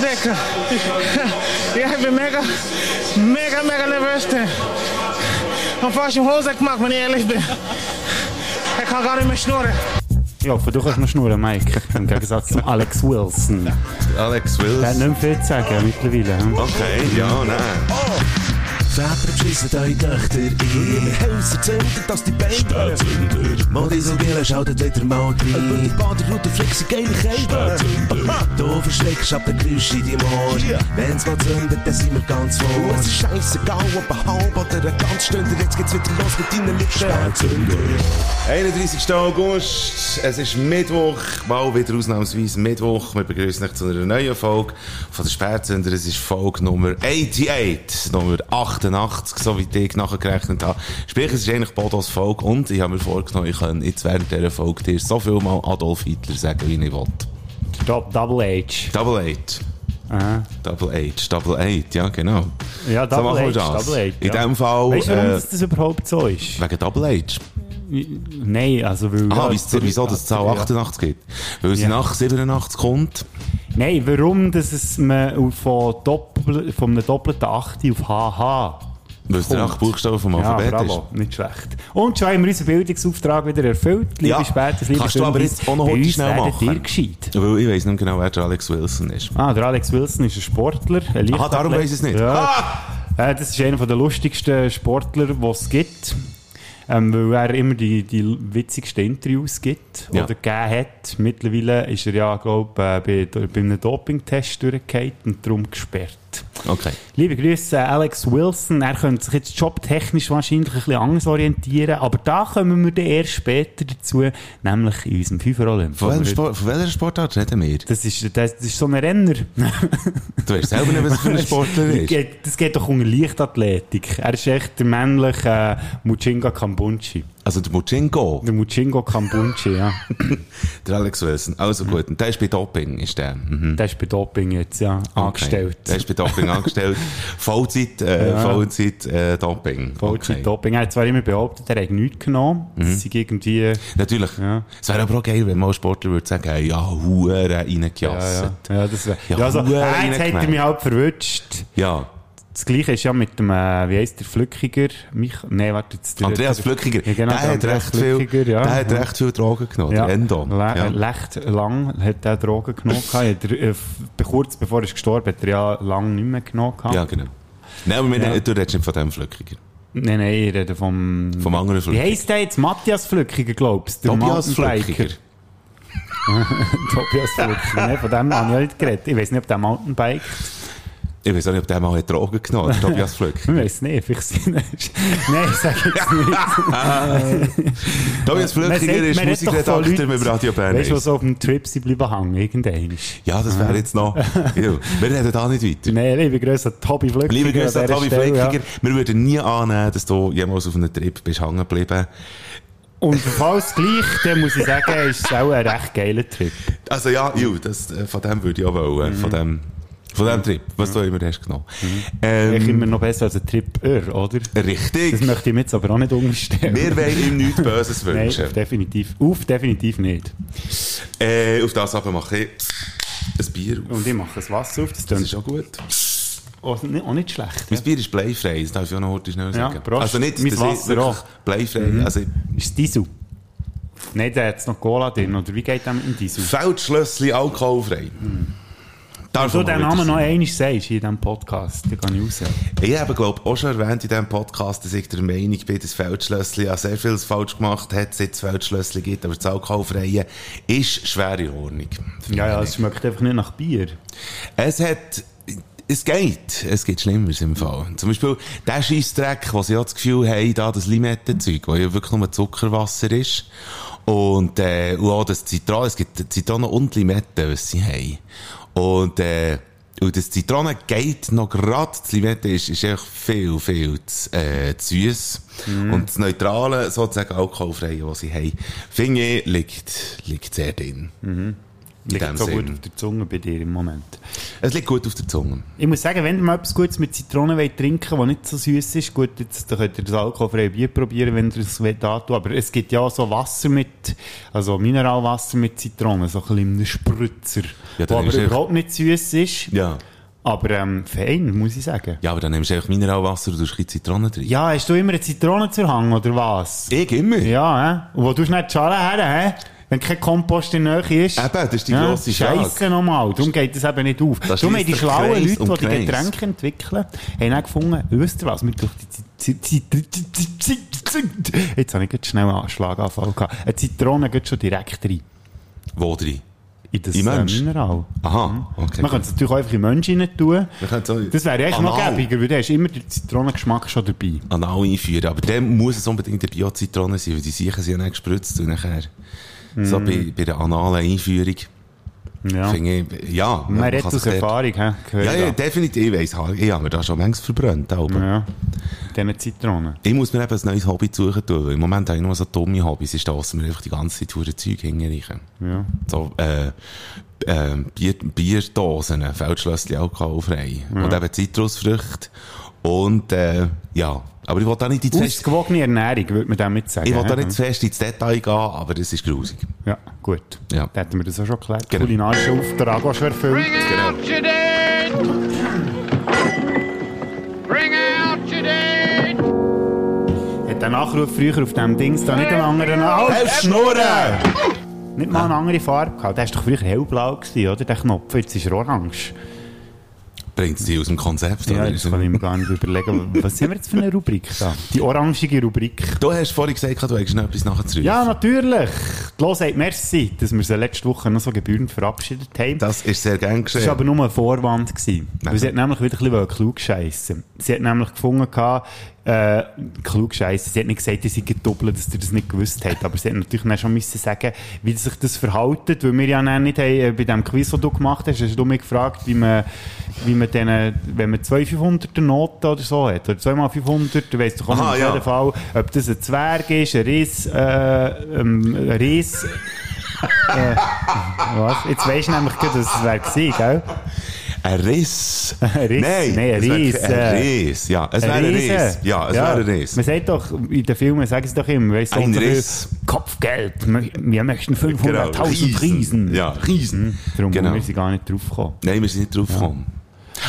entdecken. Ja, ich bin mega, mega, mega nervös. Und fast im Hose gemacht, wenn ich ehrlich bin. Ich kann gar nicht mehr schnurren. Ich hoffe, du kannst noch schnurren, Mike. Im Gegensatz zum Alex Wilson. Alex Der hat Wilson. nicht mehr viel zu sagen mittlerweile. Okay, ja, nein. Väter beschissen eure Töchter ein. Häuser zünden, dass die Beine Spätzünder. Modismobilen schaltet wieder mal rein. Über die Baderoute flexen geile Kälte. Du verschreckst ab den Geräusch in deinem Ohr. Wenn's mal zündet, dann sind wir ganz vor. Es ist scheissegal, ob ein halb oder ein ganz Stunde. Jetzt geht's wieder los mit deinen Lippen. Spätzünder. 31. August, es ist Mittwoch, mal wieder ausnahmsweise Mittwoch. Wir begrüßen euch zu einer neuen Folge von der Spätzünder. Es ist Folge Nummer 88, Nummer 88, so wie ich nachgerechnet habe. Sprich, es ist eigentlich Bodos Folge und ich habe mir vorgenommen, ich kann jetzt während dieser Folge dir so viel mal Adolf Hitler sagen, wie ich will. Do- Double H. Double. Aha. Double Eight, Double Eight, ja genau. Ja, So Double H. das. Double H. In ja. dem Fall, Weißt du, warum äh, das, überhaupt so ist? wegen Double Eight. Nein, also weil... Ah, ja, wieso, wieso das Zahl ja. 88 gibt? Weil sie Ja. nach 87 kommt. Nein, warum dass es man von, Doppel, von einem doppelten 8 auf HH Weil es der acht Buchstaben vom Ja, Alphabet bravo, nicht schlecht. Und schon haben wir unseren Bildungsauftrag wieder erfüllt. Liebe Ja, Spätes, liebe kannst du aber jetzt auch noch heute schnell machen. ihr gescheit. ist. Weil ich weiss nicht genau, wer der Alex Wilson ist. Ah, der Alex Wilson ist ein Sportler. Ein Aha, darum weiss ich es nicht. Ja. Ah! Das ist einer der lustigsten Sportler, die es gibt. Ähm, weil er immer die, die witzigsten Interviews gibt Ja. oder gegeben hat. Mittlerweile ist er ja, glaube äh, bei, bei einem Dopingtest durchgefallen und darum gesperrt. Okay. Liebe Grüße, Alex Wilson. Er könnte sich jetzt jobtechnisch wahrscheinlich ein bisschen anders orientieren, aber da kommen wir dann erst später dazu, nämlich in unserem Fünfer Olymp. Von Sport, von welcher Sportart reden wir? Das ist, das, das ist so ein Renner. Du weißt selber nicht, was für ein Sportler Das ist. geht, das geht doch unter Leichtathletik. Er ist echt der männliche äh, Muchinga Kambunchi. Also der Muchingo, Der Muchingo Kambunchi, ja. der Alex Wilson. Also gut, und der ist bei Doping, ist der. Mhm. Der ist bei Doping jetzt, ja, angestellt. Der ist bei Doping angestellt. Vollzeit, äh, Ja. Vollzeit äh, Doping. Vollzeit Okay. Doping. Er hat zwar immer behauptet, er hätte nichts genommen. Das sei irgendwie, Natürlich. Ja. Es wäre aber auch geil, wenn mal ein Sportler würde sagen, hey, ja, Huren ja, reingejasset. ja, ja, das wär, Ja, ja, also, äh, jetzt hat er mich halt verwünscht. ja. Das gleiche ist ja mit dem, äh, wie heisst der, Flückiger? Mich, nee, warte, jetzt, der, Andreas der- Flückiger, Ja, genau, der, der hat recht viel, Flückiger, ja. der hat recht viel Drogen genommen, Ja, der Endon. Le ja. Recht lang hat er Drogen genommen. er, äh, kurz bevor er ist gestorben hat er ja lang nicht mehr genommen. ja, genau. Nein, aber wir, Ja. du redest nicht von dem Flückiger. Nein, nein, ich rede vom... Vom anderen Wie Flückiger. heisst der jetzt? Matthias Flückiger, glaubst du? Der Tobias. Flückiger. Tobias Flückiger. Nein, von dem habe ich nicht geredet. Ich weiß nicht, ob der Mountainbike... Ich weiß auch nicht, ob der mal hat Drogen genommen hat, Tobias Flückiger. Ich weiß nicht, vielleicht sind Nein, ich sage jetzt nicht. Tobias Flückiger sagt- ist Musikredakteur mit Radio Bern. Weißt du, was so auf dem Trip sie bleiben hängen, irgendwann. Ja, das wäre jetzt noch... ja, wir reden da nicht weiter. Nein, liebe Grüße an Tobi Flückiger. Liebe Grüße an Tobi Stelle, ja. Flückiger. Wir würden nie annehmen, dass du jemals auf einem Trip bist hängen geblieben. Und falls gleich, dann muss ich sagen, ist es auch ein recht geiler Trip. Also ja, ju, das, äh, von dem würde ich auch wollen. Von dem, von dem Trip, was du immer hast genommen. Ich Ähm, immer noch besser als ein Trip Ir, oder? richtig. Das möchte ich mir jetzt aber auch nicht unterstellen. Wir wollen ihm nichts Böses Nein, wünschen. auf definitiv. Auf definitiv nicht. Äh, auf das aber mache ich ein Bier auf. Und ich mache das Wasser auf, das Das ist auch gut. auch nicht, auch nicht schlecht. Mein Bier ist bleifrei, das darf ich auch noch heute schnell Ja, sagen. Prost. also nicht, Mein Wasser auch. bleifrei. Also, Ist es Diesel? Nein, da hat es noch Cola drin. Oder wie geht das mit dem Diesel? Feldschlössli alkoholfrei. Darf Wenn du den Namen noch einmal sagst in diesem Podcast, dann kann ich raus. Ich habe, glaube auch schon erwähnt in diesem Podcast, dass ich der Meinung bin, dass Feldschlössli ja sehr vieles falsch gemacht hat, seit es Feldschlössli gibt, aber das Alkoholfreie ist schwer in Ordnung. Ja, ja, es schmeckt einfach nicht nach Bier. Es hat, es geht. Es geht Schlimmeres im Fall. Zum Beispiel der Scheissdreck, wo sie ja das Gefühl haben, da das Limettenzeug, wo ja wirklich nur Zuckerwasser ist. Und, äh, und auch das Zitronen, es gibt Zitronen und Limetten, was sie haben. Und, äh, und das Zitronen geht noch grad, das Limette ist, ist echt viel, viel zu, äh, zu süß. Und das Neutrale, sozusagen Alkoholfreie, was sie haben, finde ich, liegt, liegt sehr drin. In Liegt so gut Sinn. auf der Zunge bei dir im Moment. Es liegt gut auf der Zunge. Ich muss sagen, wenn ihr mal etwas Gutes mit Zitronen wollt trinken wollt, das nicht so süß ist, gut, jetzt, dann könnt ihr das alkoholfreie Bier probieren, wenn ihr es wollt. Aber es gibt ja auch so Wasser mit, also Mineralwasser mit Zitronen, so ein einem Spritzer, Ja, wo aber überhaupt nicht süß ist. Ja. Aber ähm, fein, muss ich sagen. Ja, aber dann nimmst du einfach Mineralwasser und tust ein bisschen Zitrone drin. Ja, hast du immer eine Zitrone zur Hand, oder was? Ich immer. Ja, hä? Und wo tust du nicht die Schale her, hä? Wenn kein Kompost in der Nähe ist. Eben, das ist die ja, grosse Frage. Scheisse nochmal. Darum geht das eben nicht auf. Das Darum haben die schlauen Kreis Leute, die die. Getränke entwickeln, haben auch gefunden, wisst ihr was, wir durch die Jetzt habe ich gerade schnell einen Schlaganfall gehabt. Eine Zitrone geht schon direkt rein. Wo drin? In das In äh? Mineral. Aha, okay. Man könnte es natürlich auch einfach in Menschen rein tun. Das wäre echt noch anal- gäbiger, weil da hast du immer den Zitronengeschmack schon dabei. anal einführen. Aber dann muss es unbedingt eine Bio-Zitrone sein, weil die sicher sind ja nicht gespritzt. Und nachher, so bei, bei der analen Einführung. Ja. ich, ja. Man kann aus dort- Erfahrung? Gehört Ja, ja, definitiv. Ich weiss, ich habe mir da schon manchmal verbrannt. Aber Ja. Diese Zitronen. ich muss mir eben ein neues Hobby suchen tun, im Moment habe ich nur so dumme Hobbys. Ich stosse mir einfach die ganze Zeit hure Zeug hinreichen. Ja. So, äh, äh, Bier, Bierdosen, Feldschlösschen alkoholfrei. Und eben Zitrusfrüchte. Und, äh, ja. Aber ich will da nicht ins Fest, Ausgewogene Ernährung, würde man damit sagen. ich will da nicht zu fest ins Detail gehen, aber das ist grusig. Ja, gut. Ja. Da hätten wir das auch schon geklärt. Genau. Kulinarischer Auftrag auch schon erfüllt. Genau. out your date. Bring out your date. Hat der Nachruf früher auf dem Dings da nicht einen anderen... Halt, Schnurren! Nicht mal eine andere Farbe gehabt. Der war doch früher hellblau, gewesen, oder? Der Knopf, jetzt ist er orange. Bringt es die aus dem Konzept? Ja, jetzt kann ich mir gar nicht überlegen, was sind wir jetzt für eine Rubrik da? Die orangige Rubrik. Du hast vorhin gesagt, du hättest noch etwas nachher zurück. Ja, natürlich. Los sagt merci, dass wir sie letzte Woche noch so gebührend verabschiedet haben. Das ist sehr gern Das war geschehen. aber nur ein Vorwand. Gewesen. Weil sie hat nämlich wieder ein bisschen klug scheissen. Sie hat nämlich gefunden, äh, klug scheissen. Sie hat nicht gesagt, dass sie gedoppelt, dass ihr das nicht gewusst habt. Aber sie hat natürlich dann schon müssen sagen, wie sich das verhaltet. Weil wir ja dann nicht haben, äh, bei dem Quiz, das du gemacht hast, hast du mich gefragt, wie man, wie man denen, wenn man zwei 500er Noten oder so hat, oder zweimal 500, du weißt doch auch Aha, auf ja. jeden Fall, ob das ein Zwerg ist, ein Riss, äh, ähm, ein Riss, äh, was? Jetzt weisst du nämlich dass es wäre gewesen, gell? Ein Riss. Ein Riss? Nein, Nein, ein Riss, Ein äh. Riss, ja. Es wäre ein. Riss. Ja, es wäre ein Riss. Man sagt doch, in den Filmen sagen sie doch immer, weißt, so Ein so Riss. Kopfgeld, wir möchten 500.000 Riesen. Ja, Riesen. Mhm. Darum Genau. wir sind gar nicht drauf gekommen. Nein, wir sind nicht drauf gekommen.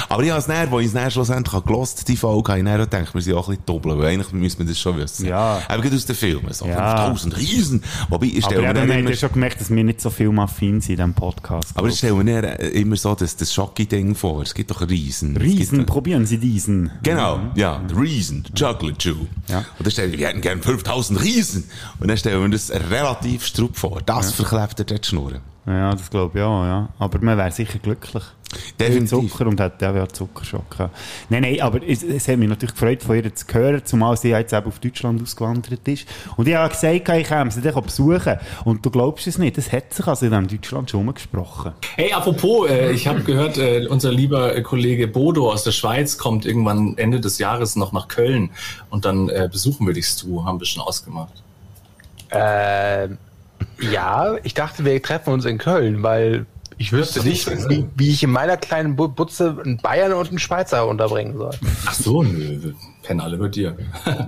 Aber ich habe es näher, wo ich es näher schlussendlich gelost, die Folge, habe ich näher gedacht, wir sind auch ein bisschen doppelt, weil eigentlich müssen wir das schon wissen. Ja. Aber gerade aus den Filmen, so Ja. 5000 Riesen. Wobei, ich Aber stelle mir dann wir haben immer, ja schon gemerkt, dass wir nicht so filmaffin sind in diesem Podcast. aber ich stelle mir äh, immer so das, das Schocki-Ding vor. Es gibt doch Riesen. Es Riesen, probieren Sie diesen. Genau, ja, der Riesen, Chocolate Jew. Ja. Und dann stellen wir, wir hätten gerne 5000 Riesen. Und dann stellen wir uns das relativ strupp vor. Das verklebt er dort die Schnurren. Ja, das glaube ich auch, ja. Aber man wäre sicher glücklich. Definitiv. Viel Zucker und hat ja auch Zuckerschock gehabt. Nein, nein, aber es, es hat mich natürlich gefreut, von ihr zu hören, zumal sie jetzt eben auf Deutschland ausgewandert ist. Und ich habe gesagt, ich käme sie dann besuchen. Und du glaubst es nicht, es hat sich also in Deutschland schon umgesprochen. Hey, apropos, äh, ich habe gehört, äh, unser lieber äh, Kollege Bodo aus der Schweiz kommt irgendwann Ende des Jahres noch nach Köln und dann äh, besuchen wir dich, Stu, haben wir schon ausgemacht. Ähm, ja, ich dachte, wir treffen uns in Köln, weil ich wüsste nicht, wie, wie ich in meiner kleinen Bu- Butze einen Bayern und einen Schweizer unterbringen soll. Ach so, nö, pennen alle bei dir.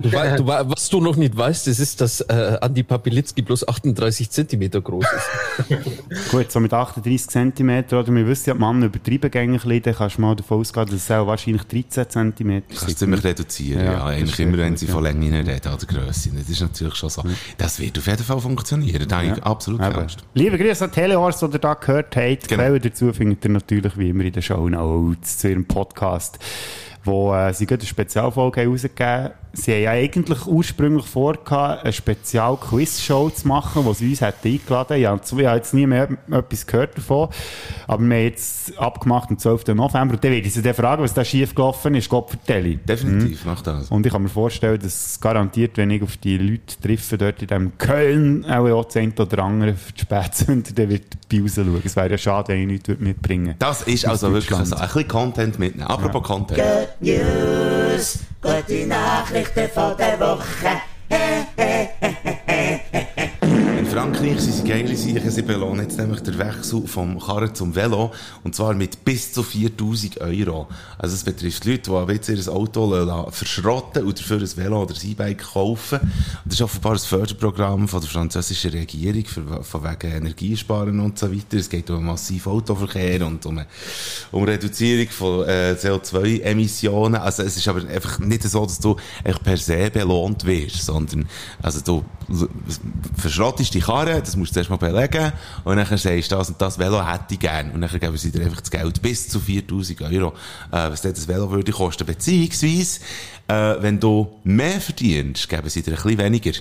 Du, du, was du noch nicht weißt, das ist, dass äh, Andi Papilitzki bloß 38 Zentimeter groß ist. Gut, so mit 38 cm, oder wir wissen ja, die Männer übertreiben gängig dann kannst du mal davon ausgehen, dass es auch wahrscheinlich 13 cm Das kannst du ziemlich reduzieren, Ja, ja. Eigentlich ist immer, wenn sie ja. von Länge reden oder Grösse. Das ist natürlich schon so. Das wird auf jeden Fall funktionieren. Da habe ich absolut keine. Angst. Liebe Grüße an Teleors, die ihr da gehört habt. Genau. Quellen dazu findet ihr natürlich wie immer in den Show Notes zu ihrem Podcast, wo äh, sie gerade eine Spezialfolge haben rausgegeben Sie haben ja eigentlich ursprünglich vor, eine Spezial-Quiz-Show zu machen, wo sie uns hätten eingeladen hätten. Ich habe ich habe jetzt nie mehr etwas gehört davon. Aber wir haben jetzt abgemacht am 12. November. Und dann werde ich sie dann fragen, was da schief gelaufen ist. Gott vertelle. Definitiv, mach das. Und ich kann mir vorstellen, dass es garantiert, wenn ich auf die Leute treffe, dort in dem Köln, auch ja das eine oder andere für die Spätzünder, dann wird bei rausschauen. Es wäre ja schade, wenn ich nichts würde mitbringen Das ist also wirklich so. Ein bisschen Content mitnehmen. Apropos Content. News, gute Nachrichten von der Woche. In Frankreich Frankreich sind sie geile Sachen. Sie belohnen jetzt nämlich den Wechsel vom Karren zum Velo. Und zwar mit bis zu 4000 Euro. Also es betrifft Leute, die jetzt ihr Auto verschrotten und dafür ein Velo oder ein E-Bike kaufen. Und das ist offenbar ein Förderprogramm von der französischen Regierung für, von wegen Energiesparen und so weiter. Es geht um massiven Autoverkehr und um, um Reduzierung von äh, CO2-Emissionen. Also es ist aber einfach nicht so, dass du per se belohnt wirst, sondern also du verschrottest die Karre, das musst du erst mal belegen und dann sagst du, das und das Velo hätte ich gern und dann geben sie dir einfach das Geld bis zu 4000 Euro, äh, was das Velo würde kosten. Beziehungsweise, äh, wenn du mehr verdienst, geben sie dir ein bisschen weniger.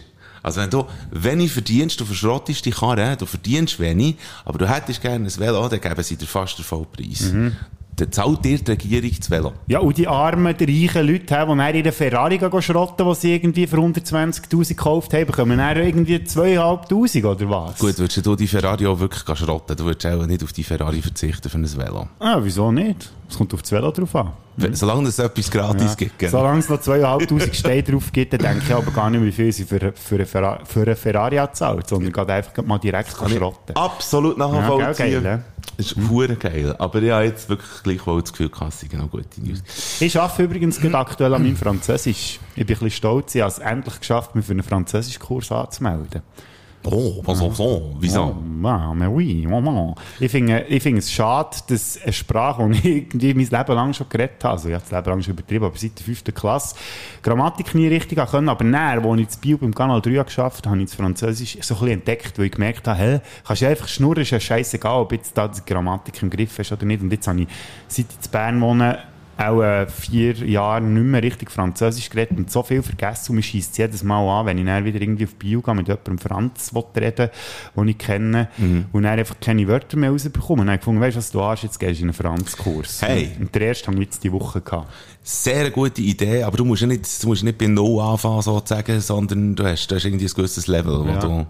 Also wenn du wenig verdienst, du verschrottest die Karre, du verdienst wenig, aber du hättest gerne ein Velo, dann geben sie dir fast den Vollpreis. Dann zahlt dir die Regierung das Velo. Ja, und die armen, die reichen Leute, die dann ihre Ferrari schrotten, die sie irgendwie für 120'000 gekauft haben, bekommen dann irgendwie 2'500 oder was? Gut, würdest du die Ferrari auch wirklich schrotten? Du würdest auch nicht auf die Ferrari verzichten für ein Velo. Ah, wieso nicht? Es kommt auf das Velo drauf an. Solange es etwas gratis Ja. gibt. gell? Solange es noch 2'500 Steine drauf gibt, dann denke ich aber gar nicht, wie viel sie für, für, eine, Ferra für eine Ferrari hat gezahlt, sondern geht einfach mal direkt schrotten. Absolut nachvollziehen. Ja, geil. Das ist hure geil. Aber ich habe jetzt wirklich gleichwohl das Gefühl, Kasse genau gute News. Ich arbeite übrigens gerade aktuell an meinem Französisch. Ich bin ein bisschen stolz, ich habe es endlich geschafft, mich für einen Französischkurs anzumelden. Oh, was auch so? Wieso? Oh, ja, mais oui. Ich finde, ich finde es schade, dass eine Sprache, die ich irgendwie mein Leben lang schon geredet habe, also ich habe das Leben lang schon übertrieben, aber seit der fünften Klasse, Grammatik nie richtig können, aber näher, als ich das Bio beim Kanal 3 habe geschafft habe, habe ich das Französisch so ein bisschen entdeckt, weil ich gemerkt habe, hä, kannst du einfach schnurren, ist ja scheißegal, ob jetzt da die Grammatik im Griff ist oder nicht. Und jetzt habe ich, seit ich in Bern wohne, auch äh, vier Jahre nicht mehr richtig Französisch geredet und so viel vergessen und mir schießt jedes Mal an, wenn ich dann wieder irgendwie auf Bio gehe mit jemandem Franz reden den ich kenne und dann einfach keine Wörter mehr rausbekomme. Und dann habe ich gefunden, weißt du was du hast, jetzt gehst du in einen Franzkurs. Hey. Und der erste haben wir jetzt die Woche gehabt. Sehr gute Idee, aber du musst ja nicht, du musst nicht bei Null anfangen, sozusagen, sondern du hast, du hast irgendwie ein gewisses Level, wo Ja. du...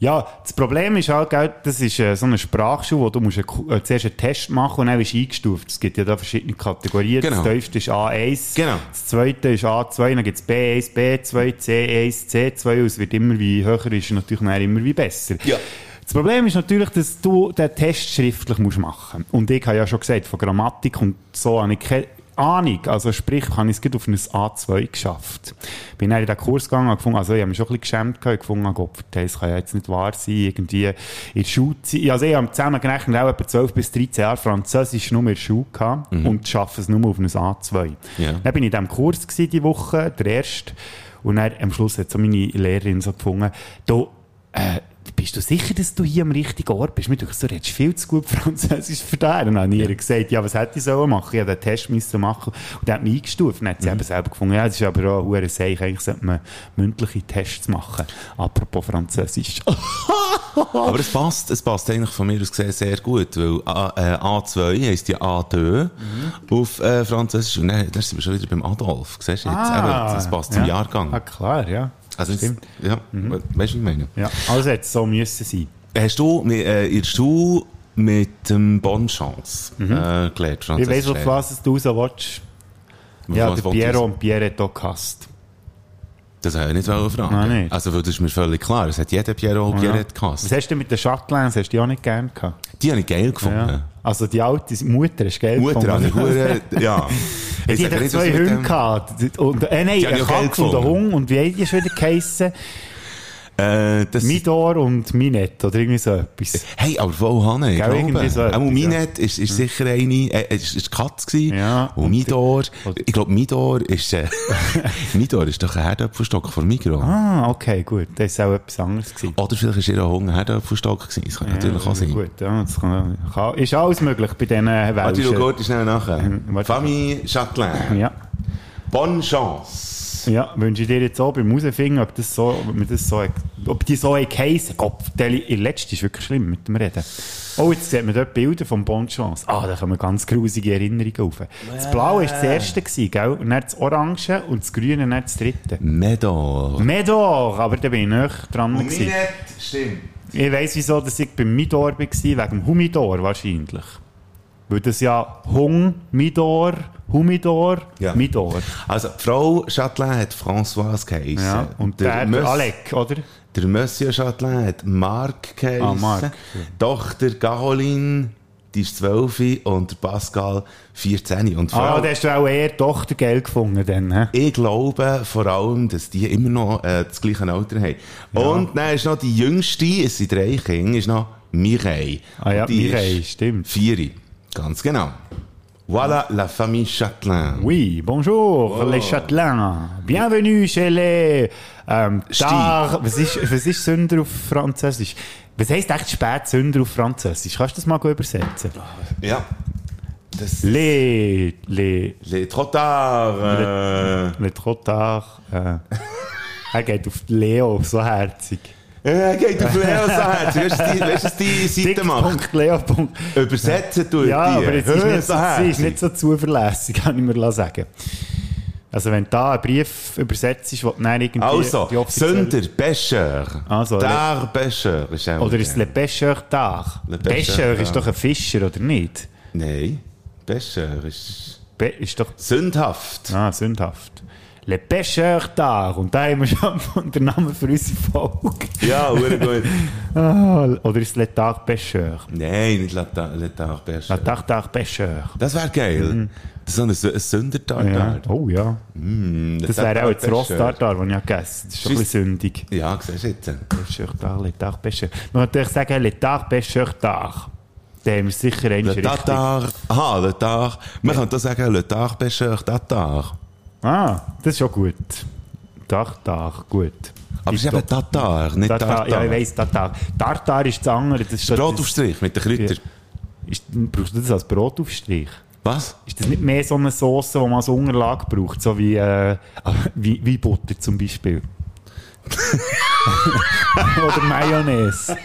Ja, das Problem ist halt, gell, das ist äh, so eine Sprachschule, wo du musst einen, äh, zuerst einen Test machen und dann wirst du eingestuft. Es gibt ja da verschiedene Kategorien. Genau. Das tiefste ist A1, Genau. das zweite ist A2, dann gibt es B1, B2, C1, C2 und es wird immer wie höher ist, natürlich dann immer wie besser. Ja. Das Problem ist natürlich, dass du den Test schriftlich musst machen musst. Und ich habe ja schon gesagt, von Grammatik und so habe ich keine Ahnung. Also sprich, habe ich es auf ein A2 geschafft. Bin dann in den Kurs gegangen und gefunden, also ich habe mich schon ein bisschen geschämt gehabt, ich gefunden, Gott, das kann ja jetzt nicht wahr sein, irgendwie in der Schulzeit. Also ich habe zusammengerechnet auch etwa 12 bis 13 Jahre Französisch nur in der Schule gehabt und schaffe es nur auf ein A2. Ja. Dann bin ich in diesem Kurs gewesen, die Woche, der erste. Und dann, am Schluss hat so meine Lehrerin so gefunden, du, äh, bist du sicher, dass du hier am richtigen Ort bist? Mir denkt, du redest viel zu gut Französisch für. Und dann habe ich ihr gesagt, ja, was hätte ich sollen machen? Ich habe den Test müssen machen. Und dann hat mich eingestuft. Dann hat sie eben selber gefunden, ja, das ist aber auch ein Seich. Eigentlich sollte man mündliche Tests machen. Apropos Französisch. Aber es passt, es passt eigentlich von mir aus gesehen sehr gut, weil A, äh, A2 heisst ja A2 auf äh, Französisch und dann, dann sind wir schon wieder beim Adolf. Siehst du jetzt? Eben, das passt zum Ah, ja. Jahrgang. Ah, klar, ja. Also Stimmt. ja, weißt du, was ich meine? Ja, also hätte es so müssen sein. Hast du mit, äh, in der Schule mit dem Bonchance äh, gelernt, Mhm. Ich weiss, auf was du so willst. Ja, der Piero und Pierretto gehasst. Das habe ich nicht fragen. Nein, nicht. Also, weil das ist mir völlig klar. Es hat jeder Pierrot und Pierrette gehasst. Was hast du mit den Chatelains? Hast du die auch nicht gern gehabt? Die habe ich geil gefunden. Ja. Also die alte Mutter ist geil Mutter habe ich gefunden. ja. Die Ich hat sage doch nicht, zwei Hunde gehabt. Und, äh, nein, Die habe eine ich auch geil Katze und ein gefunden. Hund. Und wie hat die schon wieder geheissen? Äh, das, Midor und Minette oder irgendwie so etwas. hey, aber voll Hanne, ich glaube. so etwas, Minet ist, ist sicher eine, äh, ist, ist die Katze gewesen. Ja, Und Midor, und- ich glaube, Midor ist, äh, Midor ist doch ein Herdöpfelstock von Migros. Ah, okay, gut. Das war auch etwas anderes. Gewesen. Oder vielleicht ist ihr Hund ein Herdöpfelstock gewesen. Das kann natürlich auch sein. Gut, ja, das kann, kann, ist alles möglich bei diesen Warte, du Welschen. gehst schnell nachher. Famille Châtelain. Ja. Bonne Chance. Ja, wünsche ich dir jetzt auch beim Rausfinden, ob das so, ob, das so, ob die so geheissen. Gott, der der letzte ist wirklich schlimm mit dem Reden. Oh, jetzt sieht man dort Bilder vom Bonchance. Ah, da kommen ganz grusige Erinnerungen auf. Das Blaue war das erste, gewesen, gell? Und dann das Orange und das Grüne dann das dritte. Medor. Medor, aber da bin ich näher dran. gewesen. Minet, stimmt. Ich weiss, wieso dass ich beim Midor war, wegen dem Humidor wahrscheinlich. Weil das ja Hung, Midor, Humidor, Ja. Midor. Also, Frau Châtelain hat Françoise geheissen. Ja, und der, der Möss- Alec, oder? Der Monsieur Châtelain hat Marc geheissen. Ah, Marc. Tochter Caroline, die ist 12 und Pascal 14. Und vor Ah, allem- da hast du auch eher Tochter Geld gefunden dann, ich glaube vor allem, dass die immer noch äh, das gleiche Alter haben. Und dann ist noch die jüngste, es sind drei Kinder, ist noch Mireille. Ah ja, die Mireille, stimmt. Vier. Ganz genau. Voilà la famille Châtelain. Oui, bonjour, les Châtelains. Bienvenue chez les ähm. Was ist, was ist Sünder auf Französisch? Was heisst echt Spätsünder auf Französisch? Kannst du das mal gut übersetzen? Ja. Das Les, les, Les trop tard. Äh, les trop tard. Äh, er geht auf Leo, so herzig. Äh, geht auf Leos Herz. Weißt du, die- Seite macht? Dick.leo. Übersetzen tut Ja, aber jetzt ist, nicht, so sie ist nicht so zuverlässig, kann ich mir sagen. Also wenn da ein Brief übersetzt ist, wo dann irgendwie Also, die offizielle- Sünder, Pêcheur. Also, Der Pêcheur ist auch Oder ist es Le. Pêcheur d'Art? Le Pêcheur ist doch ein Fischer, oder nicht? Nein, Pêcheur ist Be ist doch... sündhaft. Ah, sündhaft. Le Pêcheur d'Art. Und da haben wir schon den Namen für unsere Folge. Ja, sehr gut. Ah, oder ist es Le Tard Pêcheur? Nein, nicht Le Ta- Le Tard Le Pêcheur. Tard Tard Pêcheur. Das wäre geil. Das ist so ein, Sü- ein Sündertartar. Ja. Oh ja. Mm, Das wäre auch jetzt Rosstartar, den ich ja gegessen Das ist schon ein bisschen sündig. Ja, siehst du jetzt. Pêcheur d'Art, Le Tard Pêcheur. Man kann natürlich sagen, Le Tard Pêcheur d'Art. Da haben wir sicher eine Le richtig. Tatar. Aha, Le Tard. Man kann da sagen, Le Tard Pêcheur Tatar. Ah, das ist schon gut. Tartar, gut. Aber es ist eben Tatar, nicht Tartar, Tartar. ja, ich weiss, Tartar. Tartar ist das andere. Das ist Brotaufstrich mit den Kräutern. Ist, brauchst du das als Brotaufstrich? Was? Ist das nicht mehr so eine Sauce, die man als Unterlage braucht? So wie, äh, wie, wie Butter zum Beispiel. Oder Mayonnaise.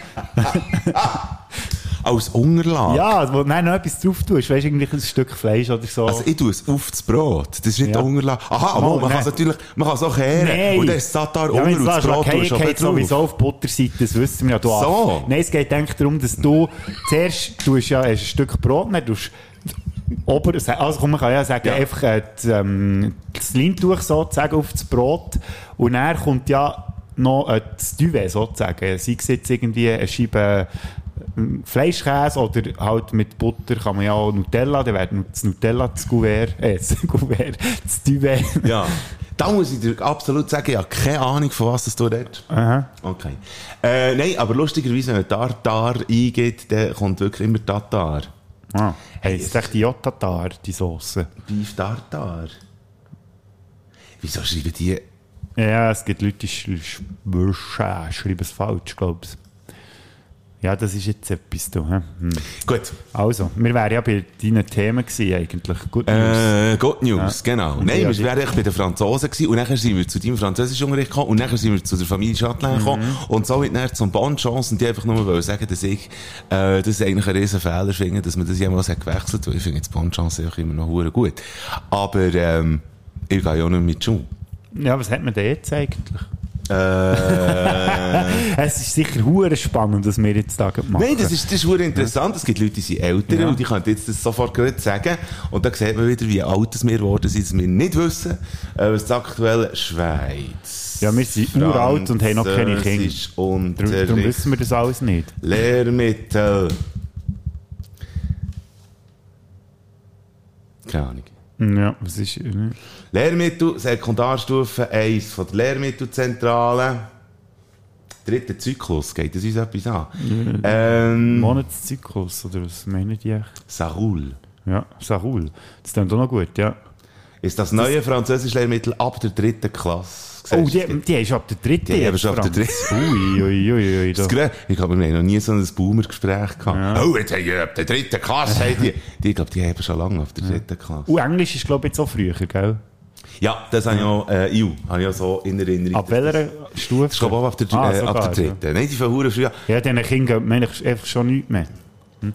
Als Unterlage? Ja, wo du noch etwas drauf tust. Weißt du, irgendwie ein Stück Fleisch oder so. Also ich tue es auf das Brot. Das ist nicht Ja. Unterlage. Aha, Mal, aber man kann es natürlich, man kann es auch kehren. Nein. Und dann ist das Tatar Ja, unter und das Brot tust du oben sowieso auf Butterseite, das wissen wir ja. Du So. Nein, es geht eigentlich darum, dass du zuerst tust ja ein Stück Brot, dann tust Ober, also komm, man kann ja sagen, Ja. einfach äh, das, ähm, das Leintuch sozusagen auf das Brot und dann kommt ja noch äh, das Duvet sozusagen, sei es jetzt irgendwie eine Scheibe Fleischkäse oder halt mit Butter kann man ja auch Nutella, dann wäre das Nutella das Gouvert, äh, das Gouvert, das Duvet. Ja. Da muss ich dir absolut sagen, ich habe keine Ahnung, von was das du redest. Aha. Okay. Äh, nein, aber lustigerweise, wenn man Tartar eingeht, dann kommt wirklich immer Tatar. Ah, hey, ist echt die Jotatar, die Soße? Beef Tartar. Wieso schreiben die... Ja, es gibt Leute, die sch sch sch schreiben es falsch, glaube ich. Ja, das ist jetzt etwas, hä? Hm. Gut. Also, wir wären ja bei deinen Themen gewesen, eigentlich. Good News. Äh, Good News, Ja. genau. Und Nein, wir wären eigentlich bei den Franzosen gewesen und nachher sind wir zu deinem Französischunterricht gekommen und nachher sind wir zu der Familie Chatelain gekommen Mhm. und so wird dann zum Bonchance und die einfach nur wollen sagen, dass ich, äh, das eigentlich ein riesen Fehler finde, dass man das jemals hat gewechselt, weil ich finde jetzt Bonchance eigentlich immer noch hure gut. Aber, ähm, ich gehe ja nicht mit Schuh. Ja, was hat man denn jetzt eigentlich? Äh, Es ist sicher hure spannend, was wir jetzt da machen. Nein, das ist, das ist interessant. Es gibt Leute, die sind älter Ja. und die können jetzt das sofort gerade sagen. Und da sieht man wieder, wie alt wir geworden sind, dass wir nicht wissen, äh, was das aktuelle Schweiz. Ja, wir sind uralt und haben noch keine Kinder. Darum, darum wissen wir das alles nicht. Lehrmittel. Keine Ahnung. Ja, was ist... äh, Lehrmittel, Sekundarstufe 1 von der Lehrmittelzentrale. Dritter Zyklus, geht das uns etwas an? Ähm, Monatszyklus, oder was meinen die echt? Sarul. Ja, Sarul. Das klingt auch noch gut, ja. Ist das neue französische Lehrmittel ab der dritten Klasse? Oh, Siehst du die, die ist ab der dritten. Die schon ab der dritten. Ui, ui, ui, ui. Das Ich glaube, wir haben noch nie so ein Boomer-Gespräch gehabt. Oh, jetzt haben wir ab der dritten Klasse. die, die, ich glaube, die haben schon lange auf der dritten Klasse. Oh, Englisch ist, glaube ich, jetzt auch früher, gell? Ja, das habe ich auch, äh, EU, habe ich auch so in Erinnerung. Ab welcher Stufe? Ich glaube auch ab der, Ah, äh, ab der dritten. Nein, die von Hure früh. Ja, diesen Kindern geht man eigentlich einfach schon nichts mehr. Hm?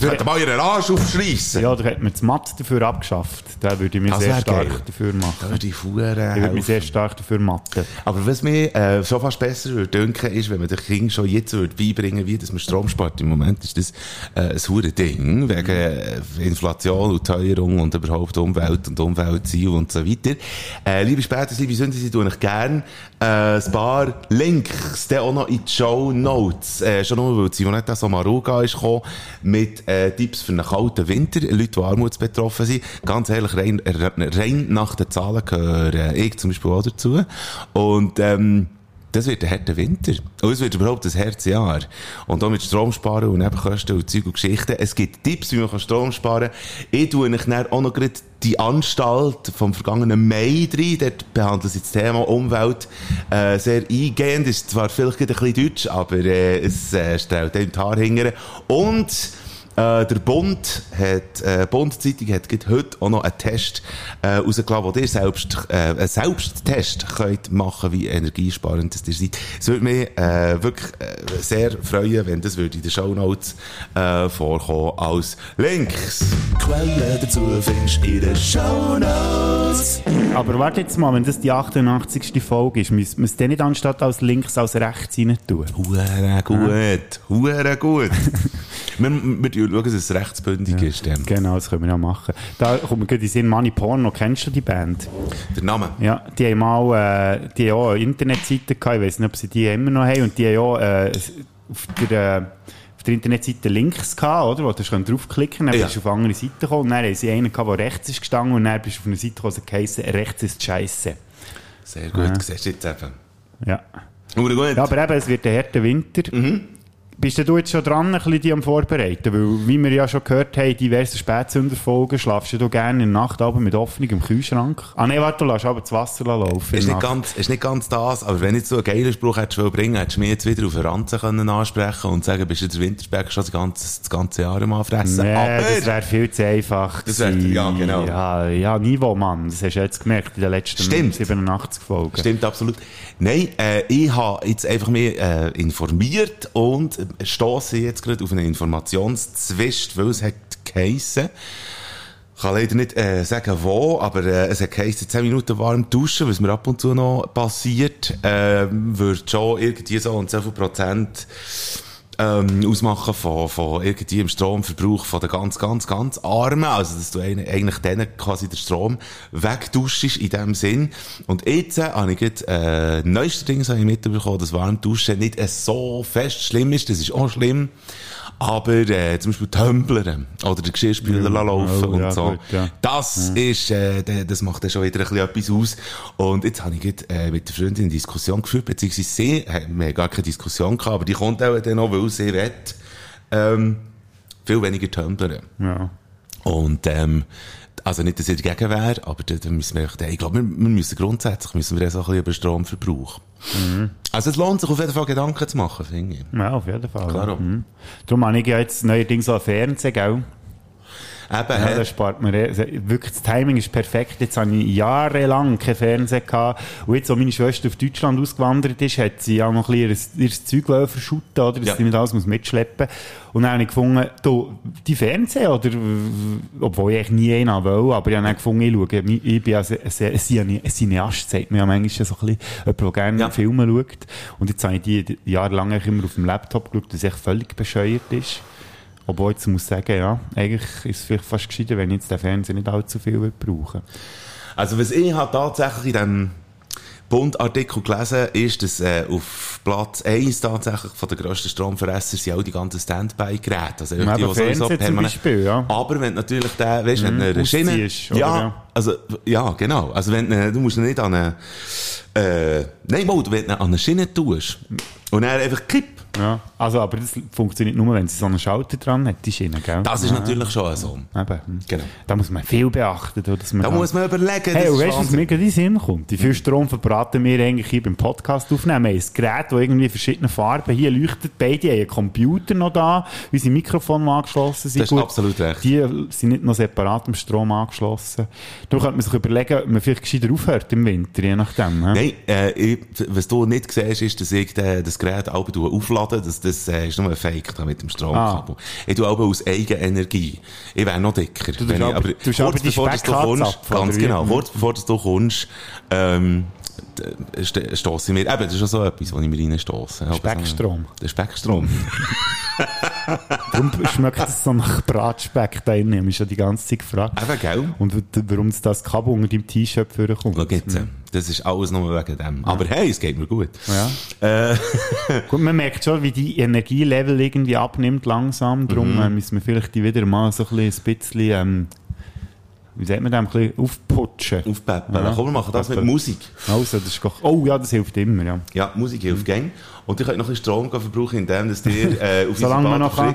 Hätte mal ihren Arsch aufschreissen. Ja, da hat man das Matt dafür abgeschafft. Da würde ich mich Das sehr stark geil. dafür machen. Da würde ich Fuhren Ich würde mich sehr stark dafür matten. Aber was mir äh, schon fast besser würde denken, ist, wenn man den Kindern schon jetzt würde beibringen wie dass man Strom spart. Im Moment ist das äh, ein hure Ding, wegen äh, Inflation und Teuerung und überhaupt Umwelt und Umweltziel und so weiter. Äh, liebe Späters, liebe Sünden, ich gern äh, ein paar Links dann auch noch in die Show Notes. Äh, schon nur, weil Simonetta Sommaruga ist gekommen mit äh, Tipps für einen kalten Winter. Leute, die armutsbetroffen sind. Ganz ehrlich, rein, rein nach den Zahlen gehöre ich zum Beispiel auch dazu. Und ähm, das wird ein harter Winter. Und es wird überhaupt ein Herzjahr. Und auch mit Strom sparen und Nebenkosten und Zeug und Geschichten. Es gibt Tipps, wie man Strom sparen kann. Ich tue euch dann auch noch gerade die Anstalt vom vergangenen Mai rein. Dort behandelt sie das Thema Umwelt äh, sehr eingehend. Ist zwar vielleicht ein bisschen deutsch, aber äh, es äh, stellt einem die Haare hingern. Und äh, der Bund hat, äh, Bund-Zeitung hat heute auch noch einen Test äh, rausgelassen, wo ihr selbst, äh, einen Selbsttest könnt machen, wie energiesparend das ihr seid. Es würde mich äh, wirklich äh, sehr freuen, wenn das würde in den Shownotes äh, vorkommen als Links. Quellen dazu findest du in den Shownotes. Aber warte jetzt mal, wenn das die 88. Folge ist, müssen wir es dann nicht anstatt als links als rechts rein tun? Hure gut, hure gut. wir, wir schauen, dass es rechtsbündig ist. Ähm, Genau, das können wir ja machen. Da kommt mir gerade in den Sinn, Money Porno, kennst du die Band? Der Name. Ja, die haben mal, äh, die haben auch eine Internetseite gehabt, ich weiß nicht, ob sie die immer noch haben, und die haben auch, äh, auf der, äh, der Internetseite Links gehabt, oder? Wo du kannst draufklicken, dann Ja. bist du auf eine andere Seite gekommen, und dann haben sie einen gehabt, der rechts ist gestanden, und dann bist du auf eine Seite gekommen, die geheissen, rechts ist Scheisse. Sehr gut, siehst du jetzt eben. Ja. Gut. Ja, aber eben, es wird ein harter Winter. Bist du jetzt schon dran, ein bisschen die am Vorbereiten? Weil, wie wir ja schon gehört haben, diverse Spätsünderfolgen, schlafst du gerne in der Nacht aber mit offenem Kühlschrank? Ah, nee, warte, du lässt aber das Wasser laufen. Ist nicht, ganz, ist nicht ganz das, aber wenn ich so einen geilen Spruch hättest bringen, hättest du mich jetzt wieder auf eine Ranze können ansprechen und sagen, bist du der Wintersberg schon das ganze, das ganze Jahr am Anfressen. Nee, aber, das wäre viel zu einfach. Das wär- gewesen. ja, genau. Ja, ja, Niveau, Mann. Das hast du jetzt gemerkt in den letzten Stimmt. 87 Folgen. Stimmt absolut. Nein, äh, ich habe jetzt einfach mich äh, informiert und stoße jetzt gerade auf einen Informationszwist, weil es hat geheissen, ich kann leider nicht äh, sagen, wo, aber äh, es hat geheissen, 10 Minuten warm duschen, was mir ab und zu noch passiert, äh, würde schon irgendwie so und so viel Prozent ähm, ausmachen von, von irgendwie im Stromverbrauch von den ganz, ganz, ganz Armen. Also, dass du eigentlich denen quasi den Strom wegduschst in dem Sinn. Und jetzt äh, habe ich jetzt, äh, neueste Dinge habe ich mitbekommen, dass Warmduschen nicht äh, so fest schlimm ist. Das ist auch schlimm. Aber äh, zum Beispiel Tumblern oder den Geschirrspüler Ja, laufen oh, und ja, so. gut, ja. Das ist, äh, das macht dann schon wieder ein bisschen etwas aus. Und jetzt habe ich gerade, äh, mit der Freundin eine Diskussion geführt, beziehungsweise sie, äh, wir haben gar keine Diskussion gehabt, aber die kommt auch dann noch, weil sie will, ähm, viel weniger tumblern. Ja. Und, ähm, also nicht, dass ich dagegen wäre, aber da, da müssen wir, echt- ich glaube, wir, wir müssen grundsätzlich, müssen wir so ein bisschen über Stromverbrauch. Also es lohnt sich auf jeden Fall Gedanken zu machen, finde ich. Ja, auf jeden Fall. Klaro. Mhm. Darum habe ich ja jetzt neuerdings auch einen Fernseher, gell? Eben, Ja, das spart mir, also wirklich, das Timing ist perfekt. Jetzt habe ich jahrelang keinen Fernseher gehabt. Und jetzt, wo meine Schwester auf Deutschland ausgewandert ist, hat sie auch noch ein bisschen ihr, ihr Zeug verschütten, oder? Dass Ja. sie nicht alles muss mitschleppen Und dann habe ich gefunden, du, die Fernseher, oder, obwohl ich eigentlich nie einen will, aber ich habe dann gefunden, ich schaue, ich bin ja ein Cine- ein Cineast, sagt man ja manchmal so ein bisschen, jemand, der gerne Ja. Filme schaut. Und jetzt habe ich die jahrelang immer auf dem Laptop geschaut, das echt völlig bescheuert ist. Obwohl ich jetzt muss sagen, ja, eigentlich ist es vielleicht fast gescheiter, wenn ich jetzt den Fernseher nicht allzu viel will brauchen Also was ich habe tatsächlich in diesem Bund-Artikel gelesen ist, dass äh, auf Platz 1 tatsächlich von der grössten Stromverresser sind auch die ganzen Standby-Geräte. Also Ja, die, aber die sowieso zum Beispiel, ja. Aber wenn natürlich der, weißt, wenn Mhm, du eine Schiene... oder ja, ja. Also, ja, genau. Also wenn du, du musst nicht an eine... Äh, nein, mal, wenn du an eine Schiene tust und dann einfach kipp, Ja. Also, aber das funktioniert nur, wenn sie so einen Schalter dran hat, die Schiene, gell? das ist ja. natürlich schon so. Eben. Genau. Da muss man viel beachten. da, Dass man Da muss man überlegen. Hey, weißt du, was mir gerade in den Sinn kommt? Wie viel Strom verbraten wir eigentlich hier beim Podcast aufnehmen? Wir haben ein Gerät, das irgendwie verschiedene Farben hier leuchtet. Beide haben einen Computer noch da. Unsere Mikrofone, angeschlossen sind. Das ist absolut recht. Die sind nicht noch separat am Strom angeschlossen. Da könnte man sich überlegen, ob man vielleicht gescheiter aufhört im Winter, je nachdem. hä? Nein, äh, ich, was du nicht siehst, ist, dass ich äh, das Gerät auch auflade. Das, das äh, ist nur ein Fake da mit dem Stromkabel. Ich tue auch aus Eigenenergie. Ich wäre noch dicker. Wenn ich, aber- du tust aber kurz die bevor du kommst, ganz genau, Mhm. kurz bevor du kommst, ähm, d- st- stosse ich mir, eben, das ist auch so etwas, wo ich mir so- Speckstrom. Der Speckstrom. Darum schmeckt es so nach Bratspeck da drin. Ich habe mich schon die ganze Zeit gefragt. Eben, gell? Und warum es das Kabel unter deinem T-Shirt vorkommt. Schau jetzt, das ist alles nur wegen dem. Aber hey, es geht mir gut. Ja. Äh, Gut, man merkt schon, wie die Energielevel irgendwie abnimmt langsam. Darum Mhm. äh, müssen wir vielleicht die wieder mal so ein bisschen, ähm, wie sagt man das, ein bisschen aufputschen. Aufpeppen. Ja. Komm, wir machen das mit. Musik. Also, das ist doch, oh ja, das hilft immer, ja. Ja, Musik hilft gern. Und ihr könnt noch ein bisschen Strom verbrauchen, indem dass ihr äh, auf Solange man noch kann.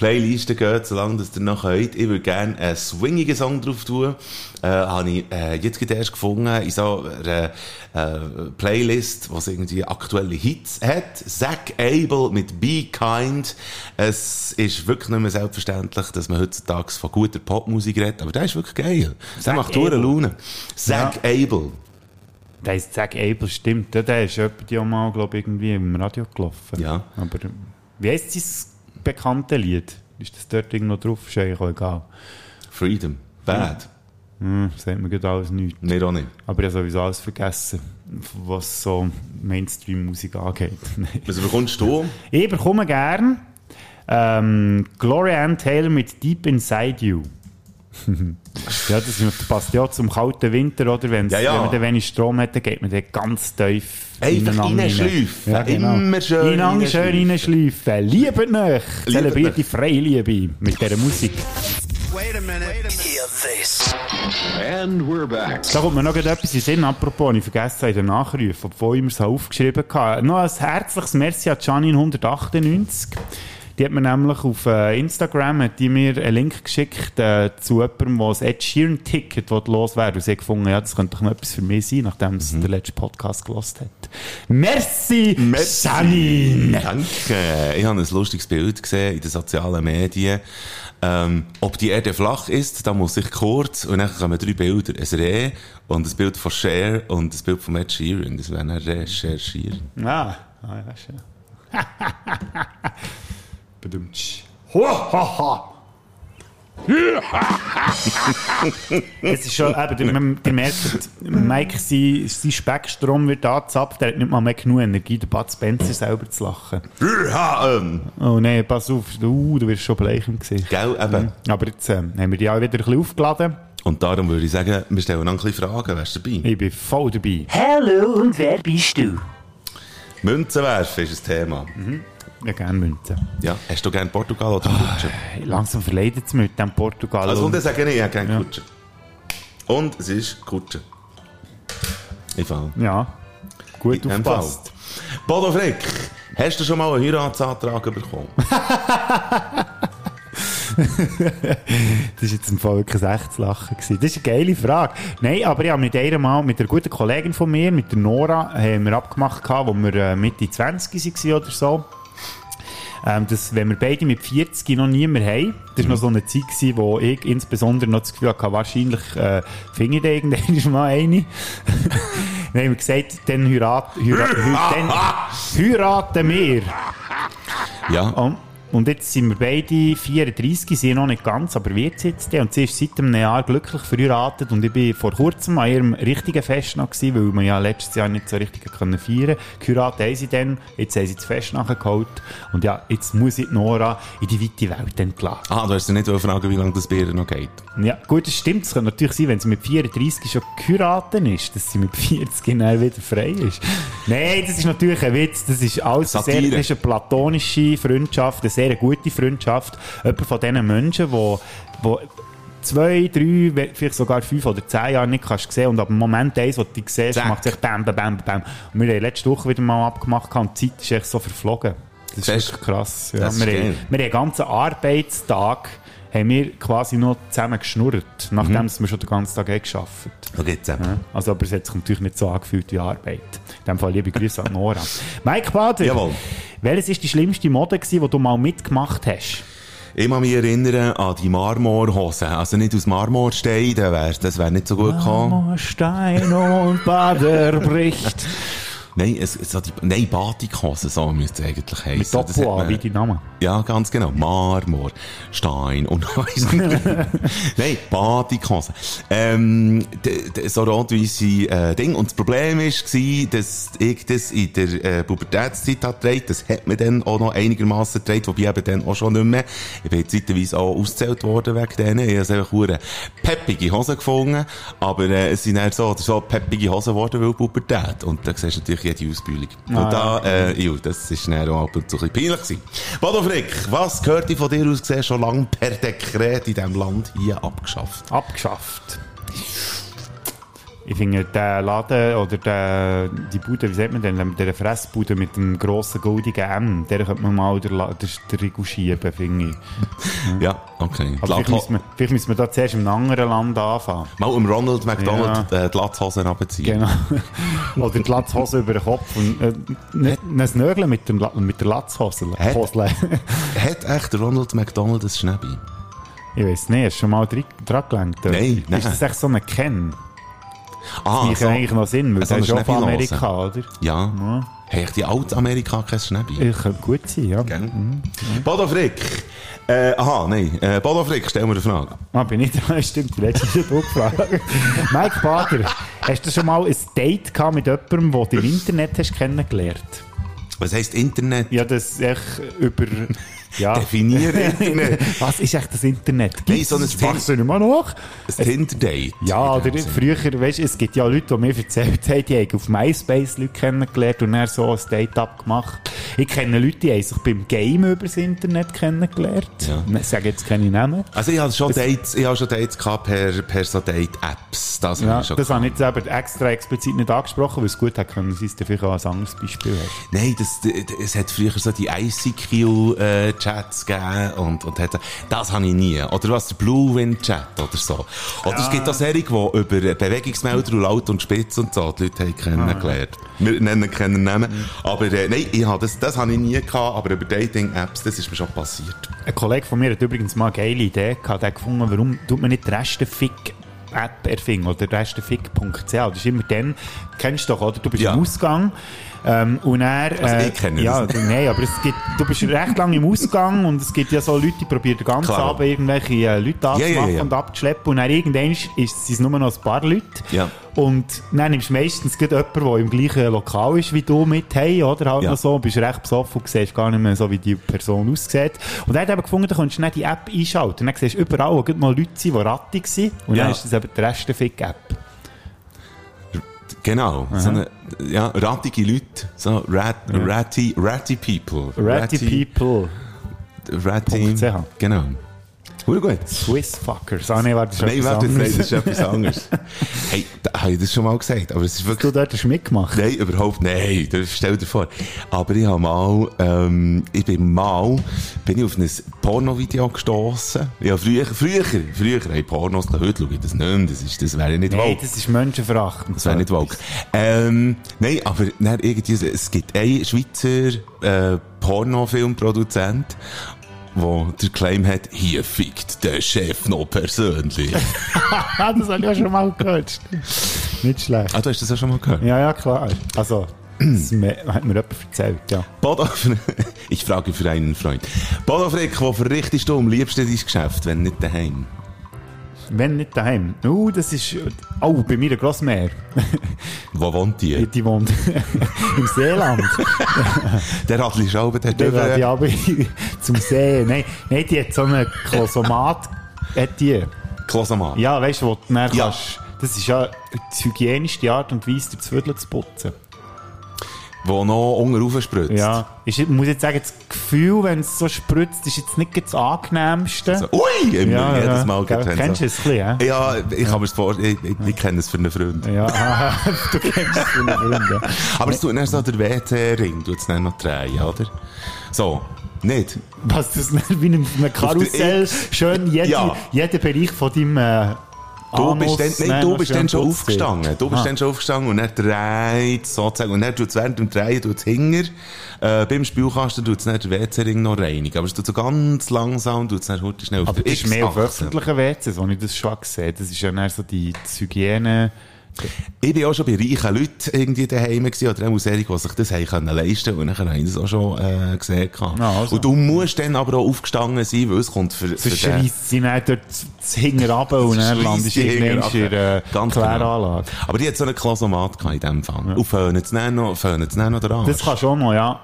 Baderfrick Playliste geht, solange dass ihr noch könnt. Ich würde gerne einen swingigen Song drauf tun. Äh, habe ich äh, jetzt gerade erst gefunden in so einer äh, Playlist, was irgendwie aktuelle Hits hat. Zack Abel mit Be Kind. Es ist wirklich nicht mehr selbstverständlich, dass man heutzutage von guter Popmusik redet, aber der ist wirklich geil. Der macht Abel. Laune. Zack Abel. Der ist Zack Abel, stimmt. Der, ist jemand ja mal, glaube ich, irgendwie im Radio gelaufen. Ja. Aber wie heisst sein bekannte Lied? Ist das dort irgendwo drauf? Ist eigentlich auch egal. Freedom. Bad. Hm, sagt mir gerade alles nichts. Nicht auch nicht. Aber ich habe sowieso alles vergessen, was so Mainstream-Musik angeht. Was bekommst du? ich bekomme gern ähm, Gloria Ann Taylor mit Deep Inside You. Ja, das ist- passt ja zum kalten Winter, oder? Wenn's, Ja, ja. Wenn man dann wenig Strom hat, dann geht man dann ganz tief Einfach reinschleifen. rein. Immer schön Ineinander schön reinschleifen. Liebet euch! Zelebriert die. Freiliebe mit dieser Musik. Hear this. And we're back. Da kommt mir noch etwas in Sinn, apropos, ich vergessen habe, in den Nachrufen, obwohl ich mir es aufgeschrieben habe. Noch ein herzliches Merci an Janin198. Die hat mir nämlich auf äh, Instagram hat die mir einen Link geschickt äh, zu jemandem, der das Ed Sheeran Ticket loswerden Und sie hat gefunden, ja, das könnte doch noch etwas für mich sein, nachdem sie den letzten Podcast gelost hat. Merci, Janin! Danke. Ich habe ein lustiges Bild gesehen in den sozialen Medien. Ähm, ob die Erde flach ist, da muss ich kurz, und dann kommen drei Bilder. Ein Reh und ein Bild von Cher und ein Bild von Ed Sheeran. Das wäre dann recherchieren. Ah, ah ja, schön. Bedumtsch. Hohaha! es ist schon, eben, der, man- der merkt, Mike, sein, sein Speckstrom wird angezapft, er hat nicht mal mehr genug Energie, der Bud Spencer selber zu lachen. Ähm, Oh nein, pass auf, uh, du wirst schon bleich im Gesicht. Gell, eben. Aber jetzt ähm, haben wir die auch wieder ein bisschen aufgeladen. Und darum würde ich sagen, wir stellen noch ein bisschen Fragen. Wärst du dabei? Ich bin voll dabei. Hallo und wer bist du? Münzen werfen ist ein Thema. Ja, gerne Münzen. Ja. Hast du gerne Portugal oder Kutsche? Hey, langsam verleidet es mit dem Portugal. Also, und dann sage ich, ich habe gerne Ja. Kutsche. Und es ist Kutsche. Ich fall. ja, gut In aufgepasst. Bodo Frick, hast du schon mal einen Heiratsantrag bekommen? Das war jetzt im Fall wirklich ein echtes Lachen. Gewesen. Das ist eine geile Frage. Nein, aber ich habe mit einer mal, mit einer guten Kollegin von mir, mit der Nora, haben wir abgemacht, gehabt, wo wir äh, Mitte 20 waren oder so. Ähm, dass, wenn wir beide mit 40 noch niemand haben, das war noch so eine Zeit, gewesen, wo ich insbesondere noch das Gefühl hatte, wahrscheinlich äh, finde ich da irgendwann mal eine. dann haben wir gesagt, dann, heirat, heirat, dann heiraten wir. Ja. Und, und jetzt sind wir beide 34, sie noch nicht ganz, aber wird jetzt denn. Und sie ist seit einem Jahr glücklich verheiratet und ich bin vor kurzem an ihrem richtigen Fest noch gewesen, weil wir ja letztes Jahr nicht so richtig können feiern Geheiratet haben sie dann, jetzt haben sie das Fest nachgeholt und ja, jetzt muss ich Nora in die weite Welt entlassen. Ah, du hast dir nicht fragen, wie lange das Bier noch geht. Ja, gut, das stimmt. Es kann natürlich sein, wenn sie mit 34 schon geheiratet ist, dass sie mit 40 dann wieder frei ist. Nein, das ist natürlich ein Witz. Das ist alles sehr, das ist eine platonische Freundschaft, eine sehr gute Freundschaft. Jemand von diesen Menschen, wo, wo zwei, drei, vielleicht sogar fünf oder zehn Jahre nicht kannst sehen und ab dem Moment eins, wo du die siehst, Zack. macht sich bam, bam, bam, bam. Und wir haben letzte Woche wieder mal abgemacht und die Zeit ist echt so verflogen. Das ist Fest. wirklich krass. Ja, ist wir, haben, wir haben einen ganzen Arbeitstag haben wir quasi noch zusammen geschnurrt, nachdem wir schon den ganzen Tag haben gearbeitet geht's eben. ja. Also, aber es hat sich natürlich nicht so angefühlt wie Arbeit. In dem Fall liebe Grüße an Nora. Mike Bader, Jawohl. welches ist die schlimmste Mode, gewesen, die du mal mitgemacht hast? Ich kann mich erinnern an die Marmorhosen. Also nicht aus Marmorstein, das wäre nicht so gut gekommen. Marmorstein und Bader bricht. Nein, es, es hat die, nein, Batikhosen, so müsste es eigentlich heißen. Mit Doppel-A, man- wie die Namen. Ja, ganz genau. Marmor, Stein und weiss nicht. Nein, Batikhosen. Ähm, so rot-weisse äh, Ding. Und das Problem war, dass ich das in der äh, Pubertätszeit hat getragen. Das hat mir dann auch noch einigermaßen getragen, wobei eben dann auch schon nicht mehr. Ich bin zeitweise auch ausgezählt worden wegen denen. Ich habe einfach hure peppige Hosen gefunden. Aber äh, es sind eher so oder so peppige Hosen geworden, weil Pubertät. Und da siehst du natürlich jede Ausbildung. und da, äh, ja, das ist dann auch ab und zu ein bisschen peinlich gewesen. Bodo Frick, was gehört dir von dir aus gesehen schon lange per Dekret in diesem Land hier abgeschafft? Abgeschafft. Ich finde, der Laden oder der, die Bude, wie sagt man denn, der Fressbude mit dem grossen goldigen M, der könnte man mal den, den, den Riegel schieben, finde ich. Ja, okay. Aber vielleicht müssen, wir, vielleicht müssen wir da zuerst im anderen Land anfangen. Mal um Ronald McDonald äh, die Latzhosen runterziehen. Genau. Oder die Latzhose über den Kopf und äh, nicht ein Nögel mit, dem, La- mit der Latzhose. Hat-. Hat echt Ronald McDonald ein Schnäbi? Ich weiß nicht, hast du schon mal dran gelenkt? Nein, nein. Ist das echt so ein Ken? Ah, Das macht eigentlich noch Sinn, weil so das ist auch. Amerika, oder? Ja. Ja. Hat die alte Amerika kein Schnäbi? Ich könnte gut sein, ja. Gell? Bodo Frick. Äh, aha, nein. Äh, Bodo Frick, stell mir eine Frage. Ah, bin ich dran? Stimmt, die letzte ist gefragt. Mike Bader, hast du schon mal ein Date gehabt mit jemandem, den du im Internet hast kennengelernt? Was heisst Internet? Ja, das echt über... Ja. Definieren Internet. Was ist echt das Internet? Nein, Gibt's so ein das? Fragst du nicht mal nach? Ein Tinder-Date. Ja, oder früher, weißt du, es gibt ja Leute, die mir erzählt haben, die haben auf MySpace Leute kennengelernt und dann so ein Date-Up gemacht. Ich kenne Leute, die haben sich beim Game über das Internet kennengelernt. Ja. Ich sage jetzt keine Namen. Also ich habe schon Dates, ich habe schon Dates gehabt per, per so Date-Apps. Das Ja, habe das habe ich jetzt extra explizit nicht angesprochen, weil es gut hätte können, sein, dass du vielleicht auch ein anderes Beispiel hast. Nein, das, d- d- es hat früher so die ICQ-Chats gegeben und, und hat, das habe ich nie. Oder was, der Blue Wind Chat oder so. Oder es gibt auch Serien, die über Bewegungsmelder und Laut und Spitz und so die Leute haben kennengelernt. Wir nennen keinen Namen. Aber äh, nein, ich habe das, das habe ich nie gehabt, aber über Dating-Apps, das ist mir schon passiert. Ein Kollege von mir hat übrigens mal eine geile Idee gehabt. Der gefunden, warum tut man nicht die Restefick App erfinden oder restefick.ch. Das ist immer dann, kennst du doch, oder? Du bist Ja. im Ausgang. Ähm, und er, Also ich kenne ja, das. Nein, aber es gibt, du bist recht lange im Ausgang und es gibt ja so Leute, die probieren den ganzen Klar. Abend irgendwelche äh, Leute anzumachen ja, ja. und abzuschleppen und dann irgendwann ist, sind es nur noch ein paar Leute. Ja. Und dann nimmst du meistens jemanden, der im gleichen Lokal ist wie du mit hey, oder halt Ja. noch so, bist recht besoffen und siehst gar nicht mehr so, wie die Person aussieht. Und er hat eben gefunden, du kannst schnell die App einschalten. Und dann siehst du überall, wo mal Leute sind, die rattig sind. Und Ja. dann ist das eben die Restefick-App. Genau. So eine, ja, rattige Leute. So rat, ratty, ratty people. Ratty People. Ratty. Genau. Gut, gut. Swiss Fuckers. Ah, nee, warte, das ist Nein, warte, nein, das ist etwas anderes. hey, da habe ich das schon mal gesagt, aber es ist wirklich... Du dort hast mitgemacht. Nein, überhaupt nein. Das stell dir vor. Aber ich habe mal, ähm, ich bin mal, bin ich auf ein Porno-Video gestossen. Ja, früher, früher, früher, hey, Pornos, heute schaue ich das nicht mehr. Das ist, das wäre nicht Nein, woke. das ist menschenverachtend. Das wäre nicht woke. Ähm, nein, aber dann irgendwie, es gibt einen Schweizer, äh, Pornofilmproduzent, wo der Claim hat, hier fickt der Chef noch persönlich. Das habe ich ja schon mal gehört. Nicht schlecht. ah, du hast das ja schon mal gehört? Ja, ja, klar. Also, das hat mir jemand erzählt, ja. Bodo, ich frage für einen Freund. Bodo Frick, wo verrichtest du am liebsten dein Geschäft, wenn nicht daheim? Wenn nicht daheim. Uh, das ist, oh, bei mir ein Grossmeer. Wo wohnt die? Die wohnt im Seeland. Der Radli Schauber, der Der wird ja aber zum See. Nein, nein, die hat so einen Klosomat. Hat die. Klosamann. Ja, weißt du, wo du dann Ja. kannst, das ist ja die hygienischste Art und Weise, die Zwiebeln zu putzen. Wo noch unten rauf spritzt. Ja. Ist, ich muss jetzt sagen, das Gefühl, wenn es so spritzt, ist jetzt nicht das angenehmste. So, ui, immer Ja, jedes ja. Mal. Wenn kennst du so- es ein bisschen, hä? Ja, ich mir das vorstellen. Ich, ich, ich kenne es für einen Freund. Ja, du kennst es von den Freunden. Aber es tut dann so der WC-Ring, tut es dann noch drehen, oder? So. Nicht? Was das nicht wie in einem Karussell schön jede, Ja. jeder Bereich von deinem äh, Du bist dann, nein, du bist dann schon aufgestanden. Du bist Ah. dann schon aufgestanden und dann dreht sozusagen. Und dann tut es während dem Drehen tut's hinger. Äh, beim Spülkasten tut es dann den WC-Ring noch reinigen. Aber es tut so ganz langsam, tut es dann heute schnell auf Aber das ist mehr auf öffentlichen WCs, wo ich das schon gesehen Das ist ja dann so die die Hygiene. Ich bin auch schon bei reichen Leuten irgendwie daheim gewesen, oder auch solche, die sich das haben können leisten und dann ich das auch schon äh, gesehen. gehabt. Ja, also. Und du musst dann aber auch aufgestanden sein, weil es kommt für, für Sonst schreist sie dann dort das Hinger runter und dann landest du irgendwann in der runter. Ganz Kläranlage. Aber die hat so einen Klasomat gehabt in dem Fall. Und föhnen es dann noch, föhnen es dann noch Arsch. Das kannst du auch noch, ja.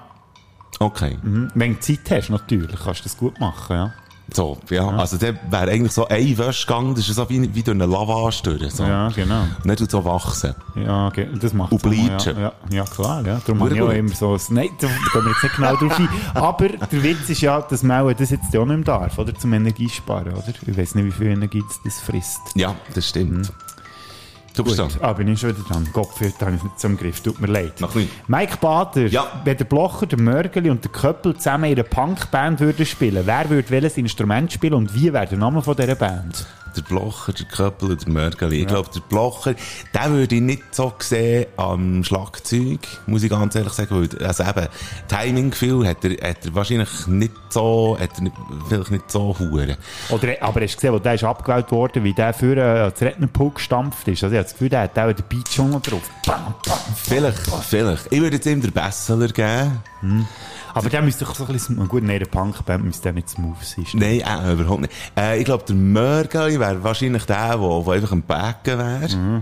Okay. Mhm. Wenn du Zeit hast, natürlich, kannst du das gut machen, ja. So, ja. Also, der wäre eigentlich so ein Wäschgang, das ist so wie, wie durch eine Lavage durch. So. Ja, genau. Und dann tut es so wachsen. Ja, okay. das macht Und bleachen. Ja, ja, ja, klar, ja. Darum habe ich auch immer so, ein- nein, da gehen wir jetzt nicht genau drauf ein. Aber der Witz ist ja, dass man das jetzt auch nicht mehr darf, oder? Zum Energiesparen, oder? Ich weiß nicht, wie viel Energie das, das frisst. Ja, das stimmt. Du bist Gut, dran. ah, bin ich schon wieder dran. Gott, heute habe ich nicht zum Griff. Tut mir leid. Nicht. Mike Bader, Ja. wenn der Blocher, der Mörgeli und der Köppel zusammen in einer Punkband würden spielen, wer würde welches Instrument spielen und wie wäre der Name von dieser Band? Der Blocher, der Köppel und der Mörgeli. Ich glaube, der Blocher, den würde ich nicht so sehen am Schlagzeug, muss ich ganz ehrlich sagen. Weil, also eben, Timing-Gefühl hat er, hat er wahrscheinlich nicht so, hat er nicht, vielleicht nicht so hure. Oder, aber hast du gesehen, wo der ist abgewählt worden, wie der für äh, als Rednerpult gestampft ist? Also ich habe das Gefühl, der hat auch den Beat schon drauf. Bam, bam. Vielleicht, vielleicht. Ich würde jetzt ihm den Besseler geben. Aber der müsste doch so ein bisschen, gut, nein, der Punkband müsste nicht smooth sein. Nein, äh, überhaupt nicht. Äh, ich glaube, der Mörgeli wäre wahrscheinlich der, der, einfach am Backen wäre.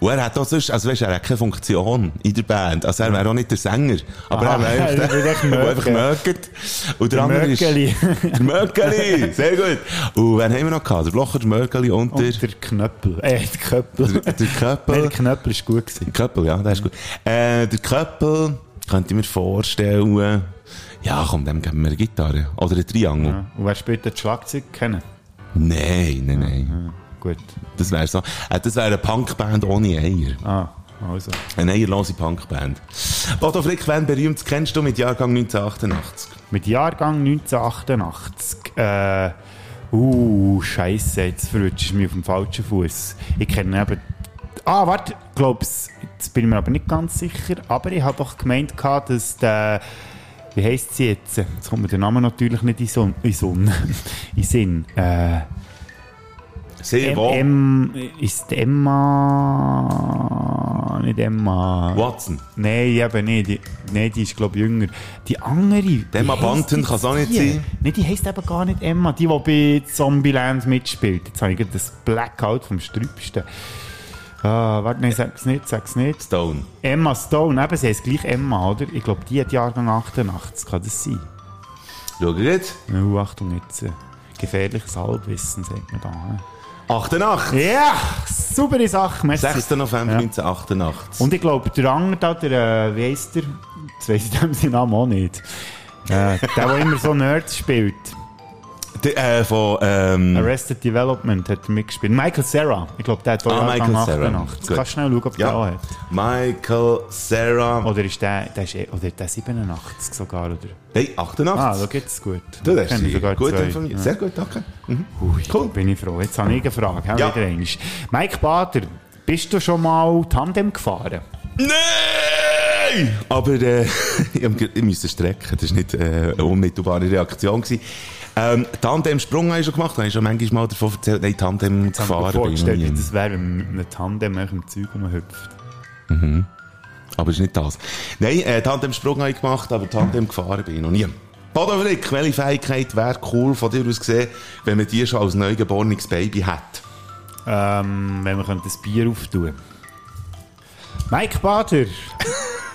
Und er hat auch sonst, also weißt, er hat keine Funktion in der Band. Also er wäre auch nicht der Sänger. Aber Aha, er wäre einfach er der, der einfach mögt. Und der, Der andere ist... Der Möckeli, sehr gut. Und wen haben wir noch gehabt? Der Blocher, der Möckeli und der... Und der Knöppel. Äh, der Köppel. Der, der Köppel. Nein, der Knöppel ist gut gewesen. Der Köppel, ja, der ist gut. Äh, der Köppel, könnte ich mir vorstellen, ja, komm, dem geben wir eine Gitarre. Oder ein Triangel. Ja. Und wer spielt das Schlagzeug kennen? Nein, nein, nein. Gut. Das wäre so, äh, das wäre eine Punkband ohne Eier. Ah, also. Eine eierlose Punkband. Bodo Frick, wen berühmt kennst du mit Jahrgang 1988? Mit Jahrgang 1988. Äh, uh, Scheiße, jetzt verrutschst du mich auf dem falschen Fuß. Ich kenne eben. Ah, warte, glaub's, jetzt bin ich mir aber nicht ganz sicher. Aber ich habe doch gemeint, dass der. Wie heisst sie jetzt? Jetzt kommt mir der Name natürlich nicht in Sonn. In, Sonn, in Sinn. Äh, Sehr M, wohl. M, ist Emma. Nicht Emma. Watson. Nein, eben nicht. Die, nein, die ist, glaube ich, jünger. Die andere. wie Emma Banten die kann's auch nicht die? sein. Nein, die heisst eben gar nicht Emma. Die, die bei Zombieland mitspielt. Jetzt habe ich gerade das Blackout vom Strübsten. Ah, warte, nein, sag's nicht, sag's nicht. Stone. Emma Stone, eben, sie heisst gleich Emma, oder? Ich glaube, die hat Jahrgang 88. Kann das sein? Schau jetzt. Oh, Achtung, jetzt. Äh, gefährliches Halbwissen, sagt man da. hä? 88. Ja, super Sache, merci. 6. November Ja. 1988. Und ich glaube, der andere da, der, äh, wie heisst der? Jetzt weiss ich dem seinen Namen auch nicht. Äh, der, der immer so Nerds spielt. Der, äh, von, ähm, Arrested Development hat mitgespielt. Michael Sarah. Ich glaube, der hat auch Ah, Michael Cera. 88. Gut. Kannst du schnell schauen, ob der Ja. auch hat. Michael Sarah. Oder ist der, der ist, eh- oder der 87 sogar, oder? Hey, 88. Ah, da geht's gut. Du, das ist sogar gut informiert. Ja. Sehr gut, danke. Mhm. Ui, cool. bin ich froh. Jetzt habe ich eine Frage. Ja. Wieder einmal. Mike Bader, bist du schon mal Tandem gefahren? Nein! Aber äh, ich musste strecken. Das war nicht äh, eine unmittelbare Reaktion. Gewesen. Ähm, Tandem-Sprung habe ich schon gemacht. Habe ich schon manchmal mal davon erzählt. Nein, Tandem Jetzt gefahren bin vorgestellt, wie das wäre, wenn man mit einem Tandem im Zeug noch hüpft. Aber es ist nicht das. Nein, äh, Tandem-Sprung habe ich gemacht, aber Tandem gefahren bin ich noch nie. Bodo Frick, welche Fähigkeit wäre cool von dir aus gesehen, wenn man die schon als neugeborenes Baby hat? Ähm, wenn wir könnte das Bier auftun. Mike Bader,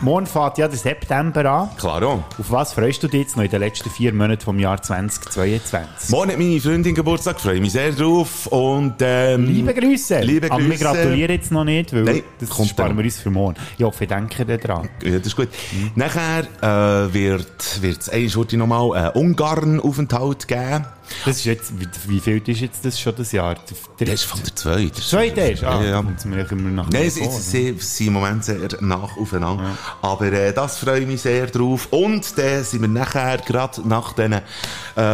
morgen fährt ja der September an. Klaro. Auf was freust du dich jetzt noch in den letzten vier Monaten vom Jahr 2022? Morgen hat meine Freundin Geburtstag, freue mich sehr drauf. Und, ähm, Liebe Grüße! Liebe Aber wir Grüße. gratulieren jetzt noch nicht, weil Nein, das kommt sparen dann. wir uns für morgen. Ich hoffe, ich denke da dran. Ja, das ist gut. Nachher äh, wird es eine Schurte nochmal einen Ungarn-Aufenthalt geben. Das ist jetzt, wie, wie viel ist jetzt das schon das Jahr? Der, Das ist von der zweiten. zweite ist? Ah, Ja, ja. kommt's mir nach Nein, sie, vor, sie, sind im Moment sehr nah aufeinander. Aber äh, das freue ich mich sehr drauf. Und dann sind wir nachher, gerade nach diesen äh,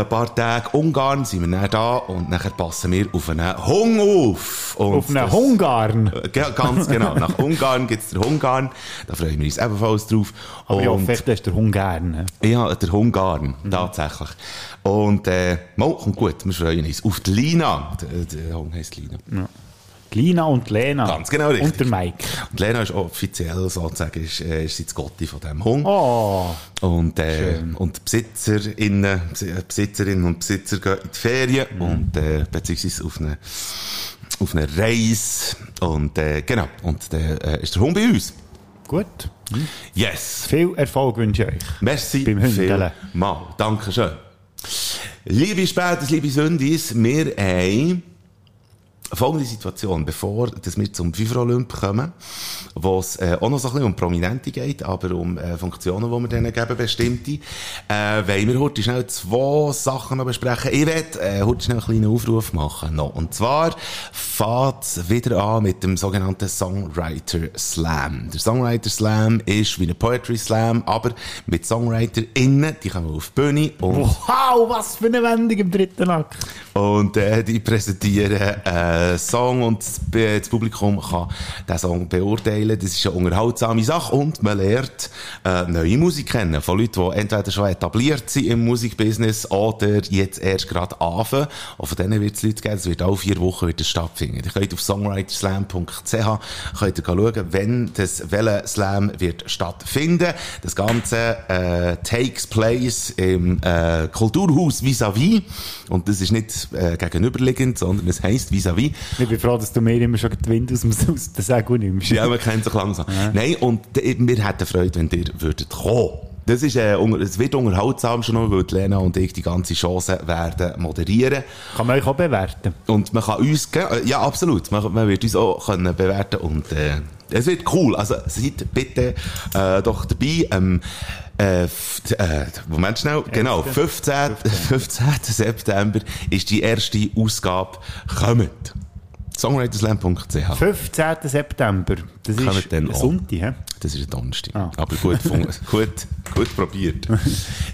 paar Tagen Ungarn, sind wir dann da und nachher passen wir auf einen Hung auf. Und Auf einen Hungarn. Äh, Ganz genau. Nach Ungarn gibt's den Hungarn. Da freuen wir uns ebenfalls drauf. Aber ja, Und- vielleicht hast du den Hungarn. ne? ja, der Hungarn, tatsächlich. Und, äh, mal, kommt gut, wir freuen uns. Auf die Lina. Der, Hung heisst Lina. Lina und Lena. Ganz genau richtig. Und der Mike. Und Lena ist offiziell sozusagen, ist, äh, ist sie das Gotti von diesem Hung. Oh, Und, äh, und die Besitzerinnen, Besi- Besitzerinnen und Besitzer gehen in die Ferien und, äh, beziehungsweise auf eine, auf eine Reise. Und, äh, genau. Und, dann äh, ist der Hund bei uns. gut. Yes. Viel Erfolg wünsche ich euch. Merci Beim Hündeln. Mal. Dankeschön. Liebe Spätes, liebe Sündis, wir haben folgende Situation, bevor dass wir zum FIFA Olymp kommen, wo es äh, auch noch so ein bisschen um Prominente geht, aber um äh, Funktionen, die wir denen geben, bestimmte, äh, wollen wir heute schnell zwei Sachen noch besprechen. Ich werde äh, heute schnell einen kleinen Aufruf machen. Noch. Und zwar fängt es wieder an mit dem sogenannten Songwriter Slam. Der Songwriter Slam ist wie ein Poetry Slam, aber mit SongwriterInnen, die kommen auf die Bühne und Wow, was für eine Wendung im dritten Akt. und äh, die präsentieren äh, Song und das, Publikum kann den Song beurteilen. Das ist eine unterhaltsame Sache und man lernt äh, neue Musik kennen von Leuten, die entweder schon etabliert sind im Musikbusiness oder jetzt erst gerade anfangen. Und von denen wird es Leute geben, es wird alle vier Wochen wird stattfinden. Ihr könnt auf songwriterslam.ch schauen, wenn das welcher Slam wird stattfinden. Das Ganze äh, takes place im äh, Kulturhaus vis-à-vis und das ist nicht äh, gegenüberliegend, sondern es heisst vis-à-vis. Ich bin froh, dass du mir immer schon die Wind aus dem aus Segel nimmst. Ja, man kennt sich langsam. Nein, und wir hätten Freude, wenn ihr würdet kommen. Das ist, äh, unter- es wird unterhaltsam schon noch, weil Lena und ich die ganze Chance werden moderieren. Kann man euch auch bewerten. Und man kann uns, äh, ja, absolut, man, man wird uns auch können bewerten und, äh, es wird cool. Also, seid bitte, äh, doch dabei, ähm, äh, äh, Moment schnell, genau, 15. 15. September ist die erste Ausgabe kommt. Songwriterslam.ch 15. September. Das Kommt ist ein. Sonntag? Das ist ein Donnerstag. Ah. Aber gut, gut, gut probiert.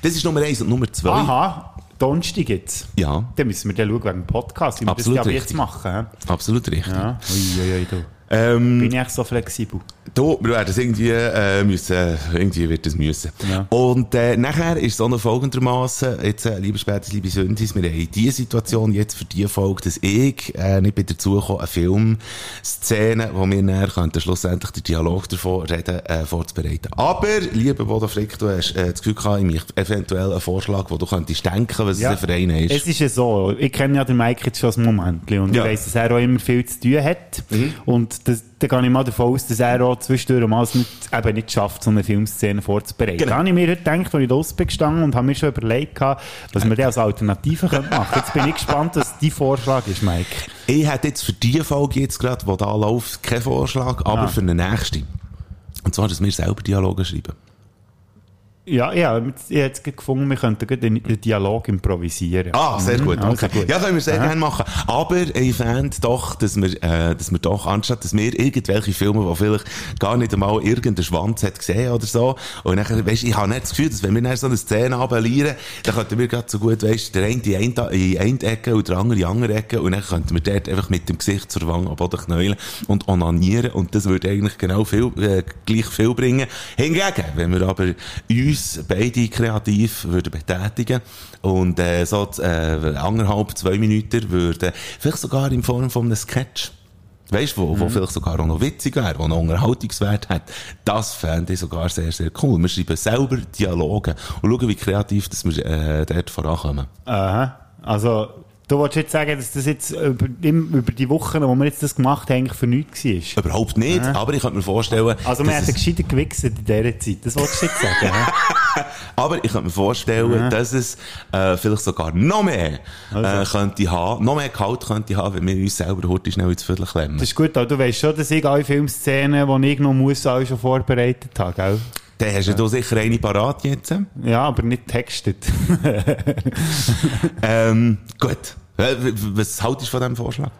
Das ist Nummer eins und Nummer zwei. Aha, Donnerstag jetzt. Ja, Dann müssen wir dann schauen wegen dem Podcast, wie wir Absolut das ja jetzt machen. absolut richtig. Ja, ui, ui, ui. Ähm, Bin ich echt so flexibel? Du, wir werden es irgendwie, äh, müssen, irgendwie wird es müssen. Ja. Und, äh, nachher ist es auch noch folgendermaßen, jetzt, äh, liebe Spätes, liebe Sündis, wir haben die Situation jetzt für die Folge, dass ich, äh, nicht bin dazu gekommen, eine Filmszene, wo wir nachher könnten schlussendlich den Dialog davon reden, äh, vorzubereiten. Aber, lieber Bodo Frick, du hast, äh, das Gefühl gehabt, ich eventuell einen Vorschlag, wo du könntest denken, was es für einen ist. Es ist ja so, ich kenne ja den Mike jetzt schon ein Moment und Ja. Mhm. ich weiss, dass er auch immer viel zu tun hat. Und das, da gehe ich mal davon aus, dass er auch zwischendurch mal es nicht, eben nicht schafft, so eine Filmszene vorzubereiten. Genau. Da habe ich mir heute gedacht, als ich draussen bin gestanden und habe mir schon überlegt, gehabt, was wir dann als Alternative machen könnten. Jetzt bin ich gespannt, was dein Vorschlag ist, Mike. Ich hätte jetzt für die Folge jetzt gerade, die da läuft, keinen Vorschlag, aber Ah. für eine nächste. Und zwar, dass wir selber Dialoge schreiben. Ja, ja, jetzt gefunden, wir könnten den, den Dialog improvisieren. Ah, sehr Mhm, gut. also Okay. gut. Ja, können wir sehr gerne machen. Aber ich fände doch, dass wir, äh, dass wir doch, anstatt dass wir irgendwelche Filme, die vielleicht gar nicht einmal irgendeinen Schwanz hat gesehen oder so, und nachher, weisst, ich habe nicht das Gefühl, dass wenn wir dann so eine Szene abelieren, dann könnten wir gerade so gut, weisst, der eine in die eine, in eine Ecke und der andere in die andere Ecke, und dann könnten wir dort einfach mit dem Gesicht zur Wange am Boden knäulen und onanieren, und das würde eigentlich genau viel, äh, gleich viel bringen. Hingegen, wenn wir aber uns beide kreativ würden betätigen und äh, so äh, anderthalb, zwei Minuten würden, vielleicht sogar in Form von einem Sketch, Weißt du, wo, wo vielleicht sogar auch noch witzig wäre, wo noch Unterhaltungswert hat. Das fände ich sogar sehr, sehr cool. Wir schreiben selber Dialoge und schauen, wie kreativ dass wir äh, dort vorankommen. Aha. Also, du wolltest jetzt sagen, dass das jetzt über, im- über die Wochen, wo wir jetzt das gemacht haben, eigentlich für nichts war? Überhaupt nicht, aber ich könnte mir vorstellen, Also, wir hätten es, gescheiter gewichst in dieser Zeit. Das wolltest du jetzt sagen, hä? aber ich könnte mir vorstellen, dass es äh, vielleicht sogar noch mehr äh, könnte haben, noch mehr Gehalt könnte haben, wenn wir uns selber heute schnell ins Viertel klemmen. Das ist gut, aber du weißt schon, dass ich alle Filmszenen, die ich noch muss, alle schon vorbereitet habe, gell? Dann hast du da sicher eine parat jetzt. Ja, aber nicht textet. Ähm, gut. Äh, Was haltest du von diesem Vorschlag?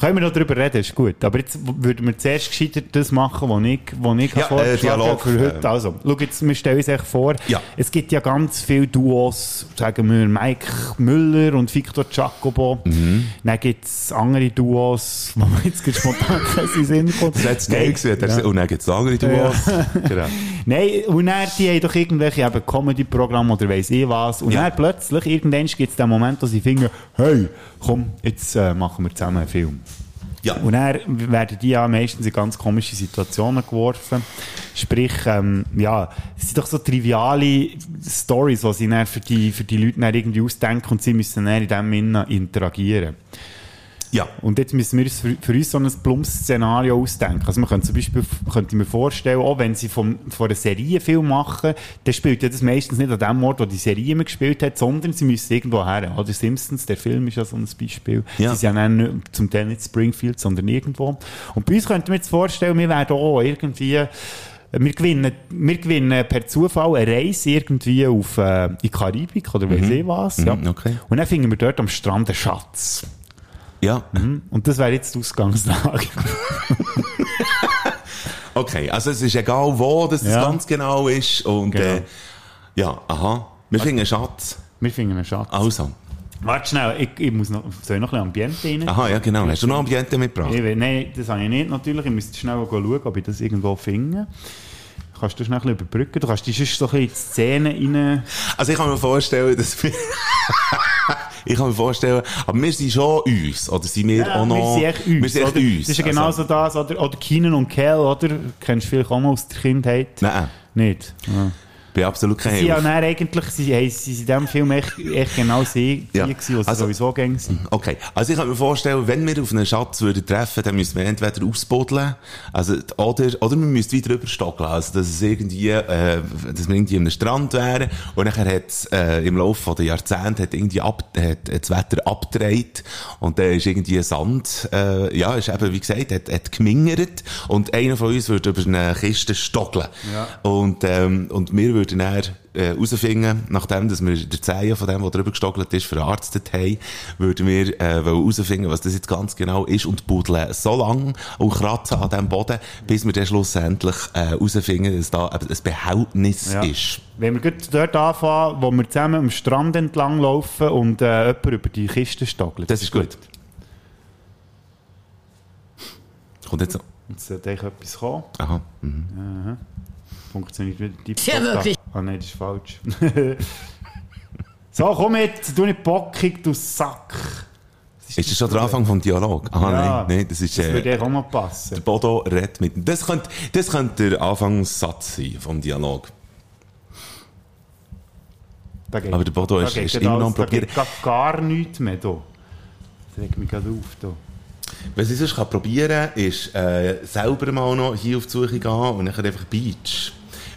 Können wir noch darüber reden, ist gut. Aber jetzt würden wir zuerst gescheiter das machen, was ich, was ich Ja, vorgeschlagen äh, Dialog, habe für heute. äh, Also, schau jetzt, wir stellen uns echt vor, Ja. es gibt ja ganz viele Duos, sagen wir Mike Müller und Victor Giacobo. Mhm. Dann gibt es andere Duos, wo man jetzt spontan keinen Sinn kommt. Das hat es geil gesehen. Ja. Und dann gibt es andere Duos. genau. Nein, und dann, die haben doch irgendwelche eben Comedy-Programme oder weiss ich was. Und Ja. dann plötzlich, irgendwann gibt es den Moment, wo sie finden, hey, komm, jetzt äh, machen wir zusammen einen Film. Ja. Und dann werden die ja meistens in ganz komische Situationen geworfen. Sprich, ähm, ja, es sind doch so triviale Stories, die sie dann für die, für die Leute dann irgendwie ausdenken und sie müssen dann in dem Sinne interagieren. Ja. Und jetzt müssen wir uns für, für uns so ein plumps Szenario ausdenken. Also man könnte zum Beispiel, könnte mir vorstellen, auch wenn sie vom, von einer Serie Film machen, dann spielt ja das meistens nicht an dem Ort, wo die Serie immer gespielt hat, sondern sie müssen irgendwo her. Oder Simpsons, der Film ist ja so ein Beispiel. Ja. Sie sind ja nicht- zum Teil nicht Springfield, sondern irgendwo. Und bei uns könnten wir jetzt vorstellen, wir werden auch irgendwie wir gewinnen, wir gewinnen per Zufall eine Reise irgendwie auf, äh, in die Karibik oder weiss ich was. Ja. Mhm, okay. Und dann finden wir dort am Strand einen Schatz. Ja. Und das wäre jetzt die Ausgangslage. Okay, also es ist egal, wo das, das Ja. ganz genau ist. Und Genau. äh, ja, aha. Wir finden einen Schatz. Wir finden einen Schatz. Also. Warte schnell, ich, ich muss noch, soll ich noch ein bisschen Ambiente rein? Aha, ja genau. Hast du noch Ambiente mitgebracht? Ich nein, das habe ich nicht natürlich. Ich müsste schnell schauen, ob ich das irgendwo finde. Kannst du schnell ein bisschen überbrücken? Du kannst dich sonst so ein bisschen in die Szene rein... Also ich kann mir vorstellen, dass wir... ich kann mir vorstellen, aber wir sind schon uns, oder sind wir auch noch... wir sind echt uns. Wir sind echt oder? uns. Das ist ja genauso das, oder, oder Keenan und Kel, oder? Kennst du vielleicht auch noch aus der Kindheit? Nein, Nicht? Ja. Bin absolut kein Sie ja Hilfe. dann eigentlich, sie, hey, sie sind in diesem Film echt, echt genau sie, Ja. die gewesen, Also- sowieso gängig sind. Okay, also ich kann mir vorstellen, wenn wir auf einen Schatz würden treffen, dann müssten wir entweder ausbuddeln, also, oder, oder wir müssten wieder überstockeln, also dass es irgendwie, äh, dass wir irgendwie am Strand wären und nachher hat äh, im Laufe der Jahrzehnte hat irgendwie ab, hat, hat das Wetter abgedreht und dann ist irgendwie Sand, äh, ja, ist eben, wie gesagt, hat, hat gemingert und einer von uns würde über eine Kiste stockeln. Und, ähm, und wir würden dann äh, herausfinden, nachdem dass wir der Zehen von dem, der drüber gestockelt ist, verarztet haben, würden wir äh, herausfinden, was das jetzt ganz genau ist und buddeln so lange und kratzen an diesem Boden, bis wir dann schlussendlich äh, herausfinden, dass da ein Behältnis Ja. ist. Wenn wir gerade dort anfangen, wo wir zusammen am Strand entlang laufen und äh, jemand über die Kiste stockelt. Das ist gut. Kommt jetzt noch. Jetzt sollte eigentlich etwas kommen. Aha. Mhm. Funktioniert wieder die Ja, wirklich. Ah nein, das ist falsch. so, komm jetzt, du nicht bockig, du Sack. Ist das schon der Anfang vom Dialog? Aha, Ja, nein, nein, das ist... Das würde Äh, eigentlich auch passen. der Bodo redet mit... Das könnte, das könnte der Anfangssatz sein vom Dialog. Da geht- Aber der Bodo da ist- geht ist gerade immer noch alles- am da geht Probieren. gar, gar nichts mehr da. Das regt mich gerade auf da. Was ich sonst kann probieren kann, ist äh, selber mal noch hier auf die Suche gehen und dann einfach Beach.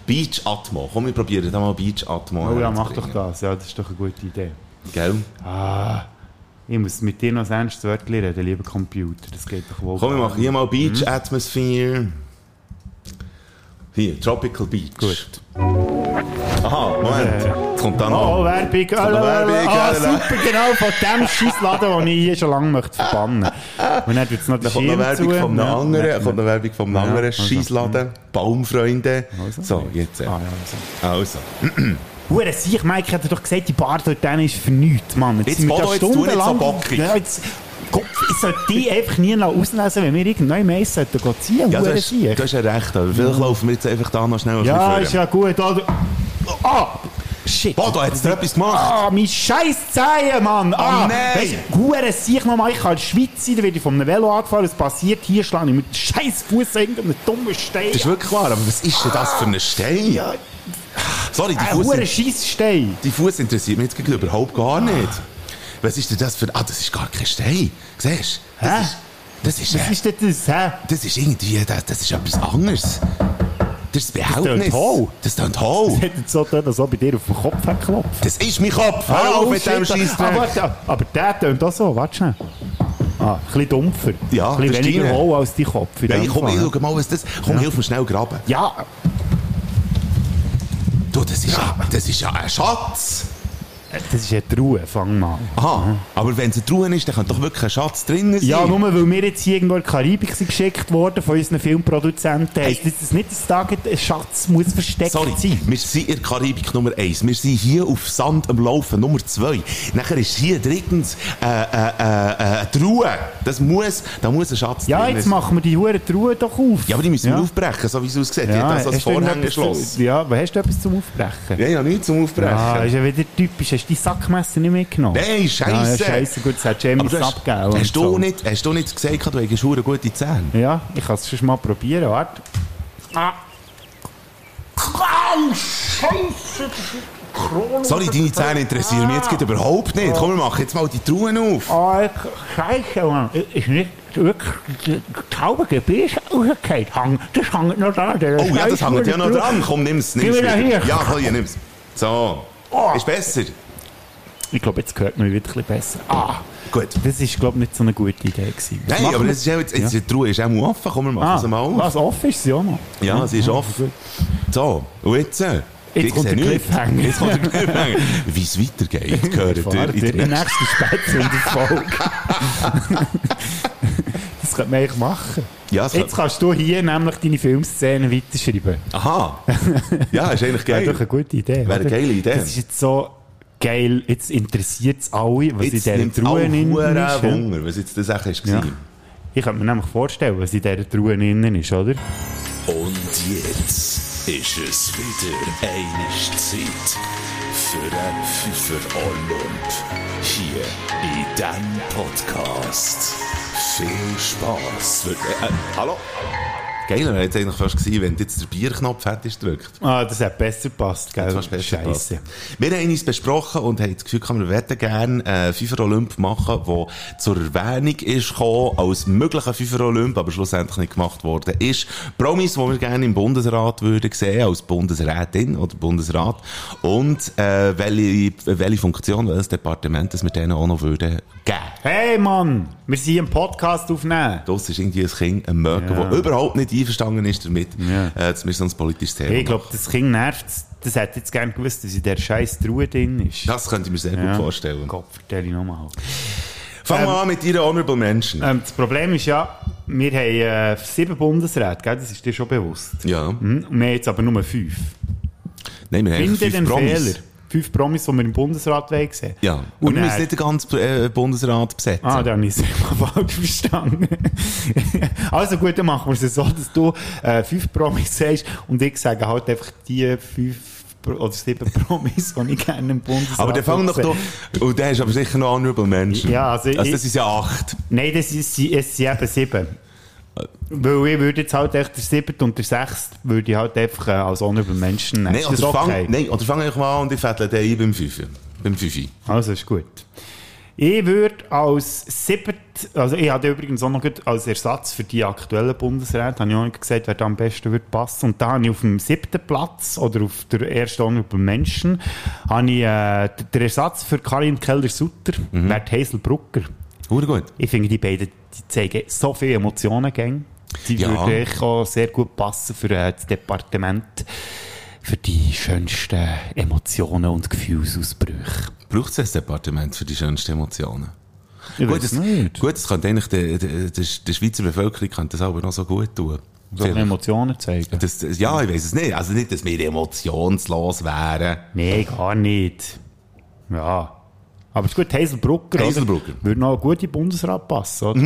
Beach Atmo. Komm, wir probieren da mal Beach Atmo. Oh ja, mach doch das. Ja, das ist doch eine gute Idee. Gell? Ah, ich muss mit dir noch ein ernstes Wörtchen reden, lieber Computer. Das geht doch wohl. Komm, wir machen hier mal Beach Mhm. Atmosphere. Hier, Tropical Beach. Gut. Aha, Moment. Jetzt kommt da Oh, noch. Werbung. Von der Werbung, Ah, ja, super, genau, von dem Scheissladen, den ich hier schon lange möchte verbannen. Und dann tut's noch Da den kommt noch Werbung Ja. anderen, kommt noch Werbung Ja, anderen also, Scheissladen. Baumfreunde. Also. So, jetzt. Äh. Ah, ja, also. Also. Hure Sieg, Mike hat doch gesagt, die Bar dort ist für nichts, Mann. Jetzt, sind wir da jetzt stundenlang- jetzt, Gott, ich sollte die einfach nie noch auslesen, wenn wir irgendein Mais sollten ziehen, Ja, du hast, du hast ja recht, aber vielleicht laufen wir jetzt einfach da noch schnell ein Ja, ist ja gut. Ah! Shit. Bodo, hat jetzt etwas gemacht? Ah, mein scheiß Zehen, Mann! Ah, Oh, nein. Weisst du, Hure Sieg nochmal, ich kann in der Schweiz sein, da werde ich einem Velo angefahren, es passiert, hier schlage ich mit dem scheiß Fuß irgendeinem dummen Stein. Das ist wirklich wahr, aber was ist denn das für ein Stein? Ja, Sorry, die ein Fuß, hure Scheissstein. die Fuß interessiert mich jetzt überhaupt gar nicht. Was ist denn das für... Ah, das ist gar kein Stein. Siehst du? Hä? Das ist... Das ist, Was äh, ist denn das, hä? das ist irgendwie... Das, das ist etwas anderes. Das ist das Behältnis. hohl. Das tönt hohl. Das jetzt so getan, als ob ich dir auf den Kopf geklopft Das ist mein Kopf. Hör auf mit dem Ah, Scheissdreck. aber, aber der tönt auch so, warte schnell. Ah, ein bisschen dumpfer. Ja, ein bisschen das weniger hohl als dein Kopf. Ja, ich komm, ich schau mal, was das... Komm, hilf mir schnell graben. Ja, Du, das ist ja, das ist ja ein Schatz. Das ist eine Truhe, fang mal. Aha, aber wenn es eine Truhe ist, dann kann doch wirklich ein Schatz drin sein. Ja, nur weil wir jetzt hier irgendwo in der Karibik sind geschickt worden von unseren Filmproduzenten, heisst das, dass nicht, dass da ein Schatz muss versteckt Sorry, sein. wir sind in der Karibik Nummer 1. Wir sind hier auf Sand am Laufen Nummer 2. Nachher ist hier drittens äh, äh, äh, äh, eine Truhe. Das muss, da muss ein Schatz Ja, drin jetzt sein. machen wir die Hure Truhe doch auf. Ja, aber die müssen Ja. wir aufbrechen, so wie es aussieht. Ja, das irgendetwas Vorhängeschloss. zu- Ja, aber hast du etwas zum Aufbrechen? Ja, ja, nichts zum Aufbrechen. Ah, ist ja wieder typisch. Hast du die Sackmesser nicht mitgenommen? Nein, scheisse. Ja, scheisse, gut, das hat Jamie hast, abgegeben. hast, du so. nicht, hast du nicht gesagt, du hättest hure gute Zähne? Ja, ich kann es schon mal probieren. Warte. Sorry, deine Zähne interessieren mich jetzt gerade überhaupt nicht. Komm, wir machen jetzt mal die Truhen auf. Oh, Scheiße, Mann. Ist nicht wirklich die Taube Gebirge rausgefallen? Das hängt noch dran. Oh ja, das hängt ja noch dran. Komm, nimm's. nimm's Gib mir hier. Ja, komm, hier, nimm's. So. Oh. Ist besser. Ich glaube, jetzt hört man wieder ein bisschen besser. Ah, Gut. das ist, glaube ich, nicht so eine gute Idee gewesen. Was Nein, aber das ist jetzt, jetzt die Truhe ist auch mal offen. Komm, wir machen Ah, sie mal auf. was offen ist sie auch noch. Ja, sie ist offen. So, und jetzt? äh, Jetzt ich kommt der. Cliffhanger. Jetzt kommt der Cliffhanger. Wie es weitergeht, gehört ihr in der nächsten... Spätzünderfolge. das könnte man eigentlich machen. Ja, Jetzt kannst du hier nämlich deine Filmszenen weiterschreiben. Aha. Ja, ist eigentlich Wäre geil. doch eine gute Idee. Wäre eine geile Idee. Das ist jetzt so geil. Jetzt interessiert es alle, was Jetzt in dieser Truhe Huren ist. ja. Wunder, was jetzt das Sache war. Ja. Ich könnte mir nämlich vorstellen, was in dieser Truhe innen ist, oder? Und jetzt ist es wieder eine Zeit für ein Pfeffer Olymp. Hier in diesem Podcast. Viel Spaß. Äh, äh, hallo? Geiler wäre jetzt eigentlich fast gewesen, wenn du jetzt der Bierknopf hättest gedrückt. Ah, das hat besser gepasst, gell? Das besser Scheisse. Wir haben uns besprochen und haben das Gefühl, wir würden gerne äh, FIFA Olymp machen, der zur Erwähnung ist gekommen, als möglicher FIFA Olymp, aber schlussendlich nicht gemacht worden ist. Promis, die wir gerne im Bundesrat würden sehen, als Bundesrätin oder Bundesrat. Und äh, welche, welche Funktion, welches Departement, das wir denen auch noch würden geben. Hey Mann, wir sind einen Podcast aufnehmen. Das ist irgendwie ein Kind, ein Mögen, Ja. der überhaupt nicht einverstanden ist damit, Ja. äh, so ein politisches Thema Hey, ich glaube, das Kind nervt Das hätte jetzt gerne gewusst, dass in der scheiß Truhe drin ist. Das könnte ich mir sehr gut vorstellen. Gott, vertell ich nochmal. Fangen wir an mit Ihren Honorable Menschen. Ähm, das Problem ist ja, wir haben äh, sieben Bundesräte, gell? das ist dir schon bewusst. Ja. Mhm. Und wir haben jetzt aber nur fünf. Nein, wir haben Finde fünf den Promis. Fehler. Fünf Promis, die wir im Bundesrat sehen. Ja, und Und wir müssen nicht den ganzen äh, Bundesrat besetzen. Ah, dann ich es mal falsch verstanden. also gut, dann machen wir es so, dass du äh, fünf Promis sagst und ich sage halt einfach die fünf oder sieben Promis, die ich gerne im Bundesrat aber fang doch sehe. da. Und der ist aber sicher noch Honorable Menschen. Ja, also also ich- das ist ja acht. Nein, das ist, es sind eben sieben. Weil ich würde jetzt halt echt der siebte und der sechste würde ich halt einfach äh, als Honorable Menschen nehmen. Nein, oder okay? fang, nein, oder fang einfach mal an und ich fädle den ein beim Fünfer. Beim Fünfi. Also ist gut. Ich würde als siebte, also ich hatte übrigens auch noch als Ersatz für die aktuellen Bundesräte, habe ich auch nicht gesagt, wer da am besten würde passen. Und da habe ich auf dem siebten Platz, oder auf der ersten Honorable Menschen, habe ich äh, den Ersatz für Karin Keller-Sutter, Mhm. wäre Hazel Brucker. Hure gut. Ich finde, die beiden die zeigen so viele Emotionen. Gell? Die Ja. würden auch sehr gut passen für äh, das Departement, für die schönsten Emotionen und Gefühlsausbrüche. Braucht es ein Departement für die schönsten Emotionen? Ich Gut, das, nicht. gut, das könnte eigentlich der, der, der, Schweizer Bevölkerung könnte das aber noch so gut tun. So. Emotionen zeigen. Das, das, ja, ich weiß es nicht. Also nicht, dass wir emotionslos wären. Nein, gar nicht. Ja. Aber es ist gut, Hazel Brucker. Hazel oder? Brucker. Würde noch gut in den Bundesrat passen, oder?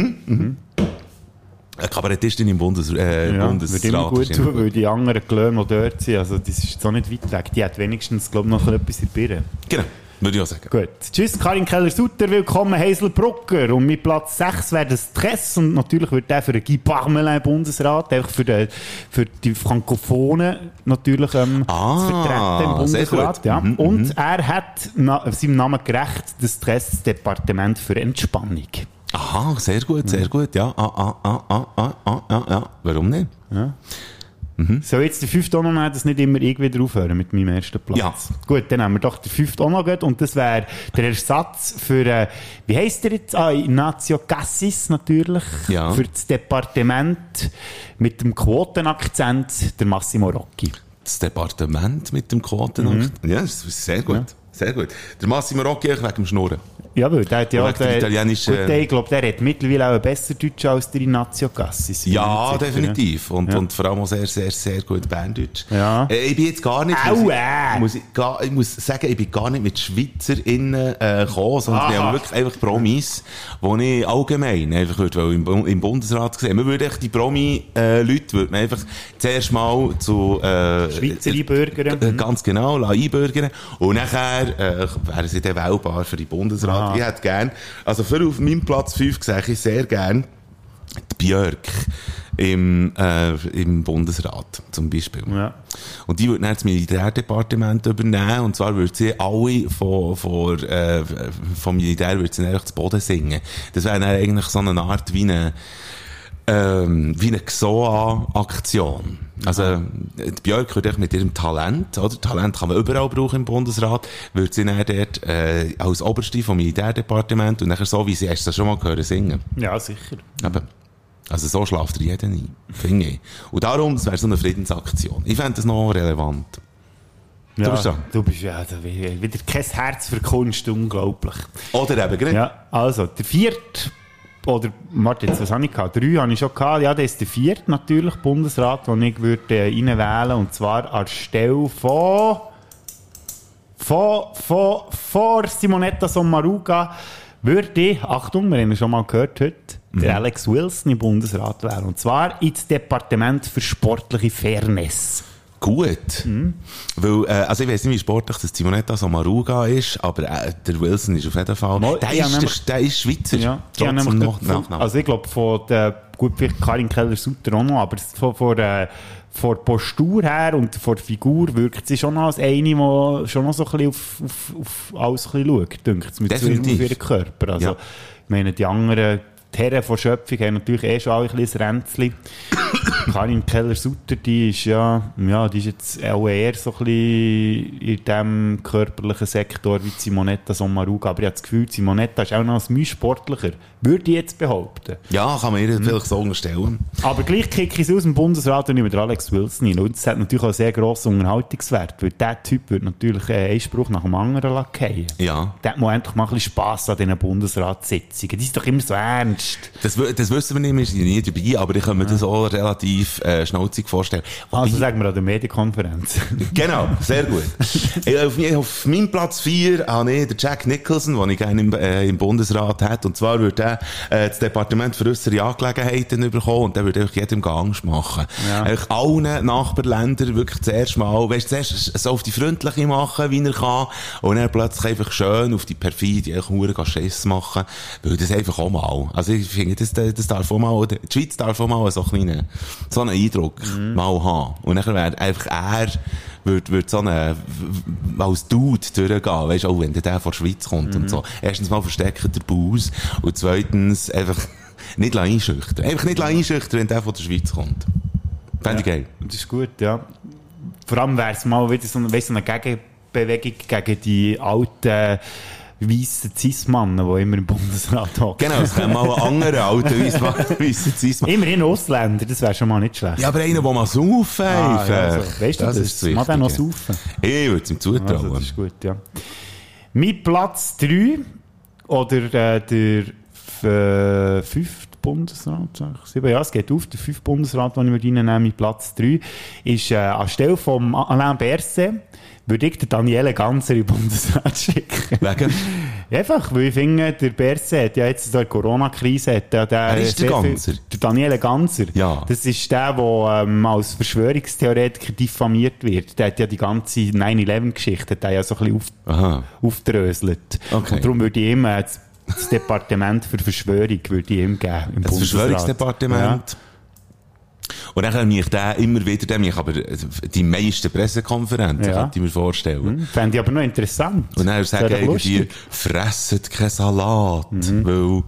Eine Kabarettistin im Bundes, äh, Ja, Bundesrat. würde immer gut tun, weil die anderen Klöne, die dort sind, also das ist auch nicht weit weg. Die hat wenigstens, glaube ich, noch etwas in der Birne. Genau, würde ich auch sagen. Gut. Tschüss, Karin Keller-Sutter, willkommen, Hazel Brucker. Und mit Platz 6 wäre das Stress und natürlich wird der für den Guy Parmelin Bundesrat, einfach für, den, für die Frankophonen natürlich ähm, Ah, vertreten im Bundesrat. Ja. Mhm, und er hat na, seinem Namen gerecht das Stressdepartement für Entspannung. Aha, sehr gut, sehr gut, ja. Ah, ah, ah, ah, ah, ah, ah, ja. Warum nicht? Soll jetzt der fünfte auch noch nehmen, dass nicht immer ich wieder aufhören mit meinem ersten Platz? Ja. Gut, dann haben wir doch den fünften auch noch gut. und das wäre der Ersatz für, äh, wie heisst der jetzt? Ah, Ignacio Cassis natürlich. Ja. Für das Departement mit dem Quotenakzent, der Massimo Rocchi. Das Departement mit dem Quotenakt. Ja, das ist sehr gut. Sehr gut. Der Massimo Rocchi wegen dem Schnurren. Ja, weil der hat ja auch der italienischen- gut, ich glaube, der hat mittlerweile auch besser Deutsch als der Ignazio Cassis. Ja, definitiv. Und, Ja. und vor allem auch sehr, sehr, sehr gut Berndeutsch. Ja. Äh, ich bin jetzt gar nicht... Muss, äh. ich, muss, ich, ich muss sagen, ich bin gar nicht mit SchweizerInnen äh, gekommen, sondern wir haben wirklich einfach Promis, die ich allgemein einfach würde, weil im, im Bundesrat sehen. Man würde echt die Promi-Leute würde man einfach zuerst mal zu... Äh, Schweizer äh, einbürgern. äh, Ganz genau, einbürgern. Und nachher äh, wären sie dann wählbar für den Bundesrat. Aha. Ich hätte gern, also für auf meinem Platz 5 sehe ich sehr gern die Björk im, äh, im Bundesrat zum Beispiel. Ja. Und die würde dann das Militärdepartement übernehmen und zwar würde sie alle von, von, äh, vom Militär würde sie dann zu Boden singen. Das wäre dann eigentlich so eine Art wie eine ähm, wie eine XOA-Aktion. Also, die Björk würde mit ihrem Talent, oder? Talent kann man überall brauchen im Bundesrat, würde sie dann dort, äh, als Oberste vom Militärdepartement und nachher so, wie sie, du das schon mal gehört, singen. Ja, sicher. Eben. Also so schlaft jeder nie, finde ich. Und darum, es wäre so eine Friedensaktion. Ich fände das noch relevant. Ja, bist dran. du bist ja wie- wieder kein Herz für Kunst, unglaublich. Oder eben, gerade. Ja, also, der vierte, oder, warte, jetzt, was habe ich gehabt? Drei habe ich schon gehabt. Ja, das ist der vierte natürlich, Bundesrat, den ich würde äh, reinwählen, und zwar anstelle von, von, von, vor Simonetta Sommaruga, würde ich, Achtung, wir haben ihn schon mal gehört heute, der Alex Wilson im Bundesrat wählen. Und zwar ins Departement für sportliche Fairness. Gut. Weil, äh, also ich weiß nicht, wie sportlich das Simonetta Sommaruga ist, aber äh, der Wilson ist auf jeden Fall... Mal, der, ich ist, nämlich- der, der ist Schweizer. Ja, trotzdem nämlich noch von-. Also ich glaube von der, gut, vielleicht Karin Keller-Sutter auch noch, aber von, von, der, von der Postur her und von der Figur wirkt sie schon noch als eine, die schon noch so ein bisschen auf, auf, auf alles ein bisschen schaut, denkt es, mit Definitiv. ihren Körper. Also, Ja. ich meine, die anderen, die Herren von Schöpfung haben natürlich eh schon alle ein bisschen ein Ränzchen. Karin Keller-Sutter, die ist ja, ja, die ist jetzt auch eher so ein bisschen in dem körperlichen Sektor wie Simonetta Sommaruga. Aber ich habe das Gefühl, Simonetta ist auch noch als Mühe sportlicher. Würde ich jetzt behaupten. ja, kann man ihr vielleicht so unterstellen. Aber gleich kicke ich sie aus dem Bundesrat und über Alex Wilson rein. Und das hat natürlich auch einen sehr grossen Unterhaltungswert, weil der Typ wird natürlich einen Spruch nach dem anderen lassen. Ja. Der muss endlich mal ein bisschen Spass an diesen Bundesratssitzungen. Die sind doch immer so ernst. Das, wü- das wissen wir nicht, wir sind nie dabei, aber ich kann mir das auch relativ äh, schnauzig vorstellen. Also sagen wir an der Medienkonferenz. Genau, sehr gut. Auf, auf meinem Platz 4 habe ich den Jack Nicholson, den ich gerne im, äh, im Bundesrat hätte. Und zwar würde er äh, das Departement für äußere Angelegenheiten bekommen und der würde einfach jedem Angst machen. Ja. Eigentlich allen Nachbarländern wirklich zuerst mal, weißt du, zuerst so auf die Freundliche machen, wie er kann, und dann plötzlich einfach schön auf die Perfide, einfach nur Schiss machen, weil das einfach auch mal. Also ich finde, das, das darf auch mal, die Schweiz darf auch mal so einen kleinen, so einen Eindruck mal haben. Und dann wäre einfach er, würde, würde so eine, als Dude durchgehen, weißt du, auch wenn der, von der Schweiz kommt und so. Erstens mal versteckt der Bus und zweitens einfach nicht einschüchtern. Einfach nicht einschüchtern, wenn der von der Schweiz kommt. Fände ich geil. Das ist gut, ja. Vor allem wäre es mal wieder so weißt, so eine Gegenbewegung gegen die alten weißen Cis-Mannen, die immer im Bundesrat hocken. Genau, es käme mal ein anderer alter Zeissmann. Immerhin Ausländer, das wäre schon mal nicht schlecht. Ja, aber einer, der mal saufen Ah, ja, also, weißt du das? ist Mag der noch Wichtige. saufen? Ich würde es ihm zutrauen. Also, das ist gut, ja. Mein Platz 3 oder äh, der äh, fünfte Bundesrat, sag ich, sieben, ja, es geht auf, der fünfte Bundesrat, den ich mir reinnehmen, mein Platz 3, ist äh, anstelle von Alain Berset, würde ich den Daniele Ganser in den Bundesrat schicken. Wegen? Einfach, weil ich finde, der Berset hat ja jetzt so eine Corona-Krise, hat ja der, Wer ist der sehr viel- Ganser? Der Daniele Ganser. Ja. Das ist der, der ähm, als Verschwörungstheoretiker diffamiert wird. Der hat ja die ganze 9-11-Geschichte, der ja so ein bisschen auf, Aha. aufdröselt. Okay. Und darum würde ich ihm äh, das, das Departement für Verschwörung würde ich ihm geben. Im Das Bundesrat. Verschwörungsdepartement. Und dann kann ich den immer wieder, den mich aber die meisten Pressekonferenzen, Ja. könnte ich mir vorstellen. Ja. Hm, Fände ich aber noch interessant. Und dann sagen doch irgendwie, fresset keinen Salat, weil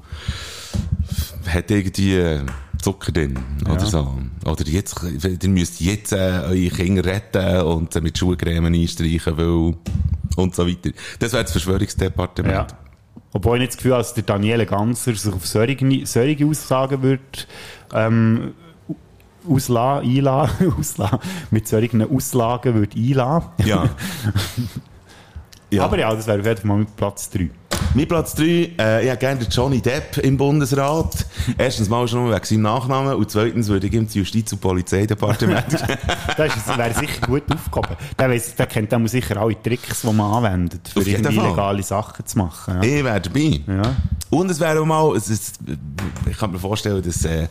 hat irgendwie äh, Zucker drin oder so. Oder jetzt, ihr müsst jetzt äh, eure Kinder retten und sie mit Schuhcreme einstreichen, weil und so weiter. Das wäre das Verschwörungsdepartement. Ja. Obwohl ich nicht das Gefühl habe, dass der Daniele Ganser sich auf solche, solche Aussagen würde, ähm, auslassen, einlassen, auslassen, mit solchen Auslagen würde einlassen. Ja. Ja. Aber ja, das wäre auf jeden Fall mal mit Platz 3. Mein Platz 3, äh, ich hätte gerne den Johnny Depp im Bundesrat. Erstens mal schon wegen seinem Nachnamen und zweitens würde ich ihm das Justiz- und Polizeidepartement Das ist- wäre sicher gut aufgehoben. Der, weiss, der kennt dann sicher alle Tricks, die man anwendet, für irgendwie illegale Sachen zu machen. Ja. Ich wäre dabei. Ja. Und es wäre auch mal, es ist, ich kann mir vorstellen, dass, äh,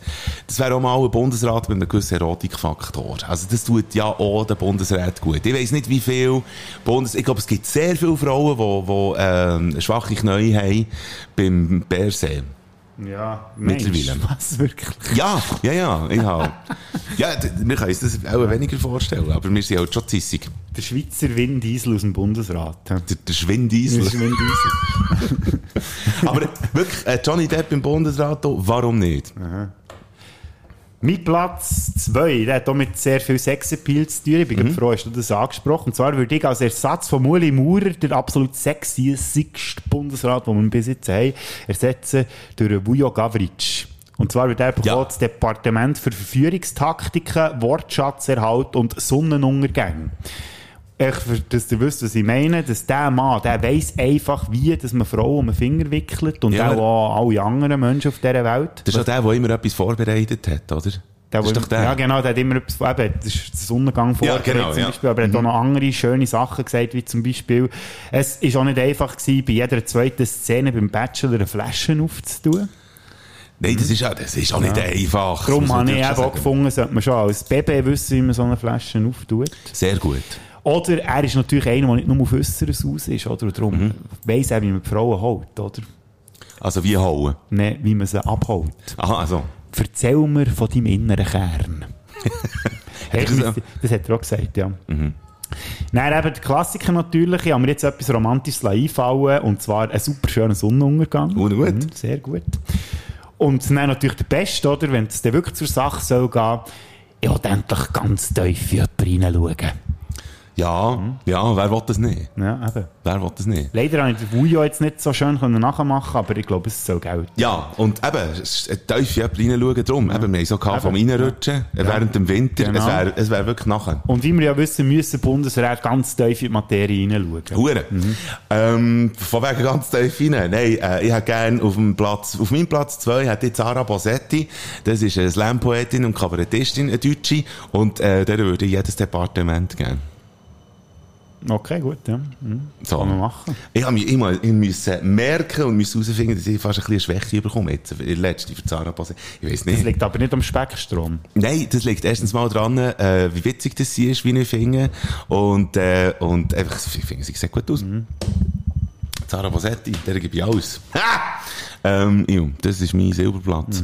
das wäre auch mal ein Bundesrat mit einem gewissen Erotikfaktor. Also das tut ja auch den Bundesrat gut. Ich weiss nicht, wie viel Bundes, ich glaube, es gibt sehr viele Frauen, die, die ähm, schwache Knie haben beim Bärsee. Ja, Mittlerweile. Mensch, Was, wirklich? Ja, ja, ja, ich habe. Ja, wir können uns das auch weniger vorstellen, aber wir sind halt schon zissig. Der Schweizer Vin Diesel aus dem Bundesrat. Der, der Schwindiesel. Der Vin Diesel. Aber wirklich, äh, Johnny Depp im Bundesrat, warum nicht? Mein Platz 2, der hat auch mit sehr viel Sexappeal zu tun. Ich bin mhm. froh, hast du das angesprochen. Und zwar würde ich als Ersatz von Muli Maurer, der absolut sexiesigste Bundesrat, den wir bis jetzt haben, ersetzen durch Vujo Gavric. Und zwar wird er Ja. das Departement für Verführungstaktiken, Wortschatzerhalt und Sonnenuntergänge. Ich, dass ihr wisst, was ich meine, dass der Mann, der weiss einfach, wie dass man Frauen um den Finger wickelt und Ja. auch alle anderen Menschen auf dieser Welt. Das ist auch der, der immer etwas vorbereitet hat, oder? Der, das ist doch der. Ja, genau, der hat immer etwas, eben, das ist der Sonnengang vor, Ja, genau, zum ja. Beispiel, aber er hat auch noch andere schöne Sachen gesagt, wie zum Beispiel, es ist auch nicht einfach gewesen, bei jeder zweiten Szene beim Bachelor eine Flasche aufzutun. Nein, das ist, auch, das ist auch nicht einfach. Darum habe ich eben auch gefunden, sollte man schon als Baby wissen, wie man so eine Flasche auftut. Sehr gut. Oder er ist natürlich einer, der nicht nur auf Äußeres aus ist, oder? Und darum Mhm. weiss er, wie man die Frauen holt, oder? Also wie hauen. Nein, wie man sie abholt. Aha, also. Erzähl mir von deinem inneren Kern. er Hey, das das, hat er auch gesagt, ja. Nein, eben der Klassiker natürlich. Ich habe mir jetzt etwas Romantisches einfallen und zwar einen super schönen Sonnenuntergang. Oh, gut. Mhm, sehr gut. Und dann natürlich der Beste, oder? Wenn es dann wirklich zur Sache soll gehen, ich will endlich ganz tief in jemanden reinschauen. Ja, ja, wer will das nicht? Ja, eben. Wer will das nicht? Leider habe ich den Vujo jetzt nicht so schön können nachmachen aber ich glaube, es soll gelten. Ja, und eben, es tief reinschauen drum. Eben, wir haben so gehabt vom. Reinrutschen während dem Winter. Genau. Es wäre es wär wirklich nachher. Und wie wir ja wissen, müssen Bundesräte ganz tief in die Materie hineinschauen. Hure. Ähm, von wegen ganz tief rein. Nein, äh, ich hätte gerne auf dem Platz, auf meinem Platz zwei hätte ich Zara Bosetti. Das ist eine Slam-Poetin und Kabarettistin, eine Deutsche. Und, äh, der würde ich jedes Departement geben. Okay, gut, ja. Mhm. So. Kann man machen. Ich habe mich immer ich müssen merken und müssen herausfinden, dass ich fast ein bisschen eine Schwäche bekomme jetzt. In der letzten für Zara Bosetti. Ich weiß Das nicht. liegt aber nicht am Speckstrom. Nein, das liegt erstens mal dran, äh, wie witzig das sie ist, wie ich finde. Und, äh, und einfach, ich finde, sie sieht gut aus. Zara Bosetti, der gebe ich alles. Ha! Ähm, ja, das ist mein Silberplatz.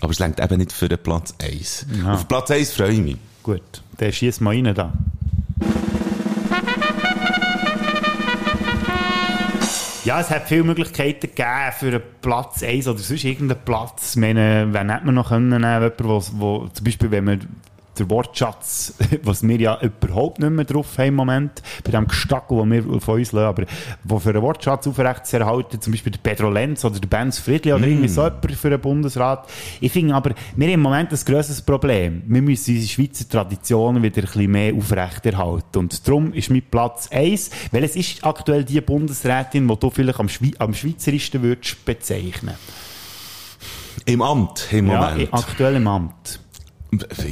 Aber es längt eben nicht für den Platz 1. Ja. Auf Platz 1 freue ich mich. Gut, der schießt mal rein da. Ja, es hat viele Möglichkeiten gegeben für einen Platz 1 oder sonst irgendeinen Platz. Ich meine, wen hätte man noch können nehmen, jemanden, wo, wo, zum Beispiel, wenn wir der Wortschatz, was wir ja überhaupt nicht mehr drauf haben im Moment, bei dem Gestackel, den wir von uns lassen, aber wo für einen Wortschatz aufrecht zu erhalten, zum Beispiel der Pedro Lenz oder der Benz Friedli oder irgendwie so jemand für einen Bundesrat. Ich finde aber, wir haben im Moment ein grosses Problem. Wir müssen unsere Schweizer Traditionen wieder ein bisschen mehr aufrechterhalten. Und darum ist mein Platz eins, weil es ist aktuell die Bundesrätin, die du vielleicht am, Schwei am schweizerischsten würdest bezeichnen. Im Amt, im Ja, Moment. aktuell im Amt.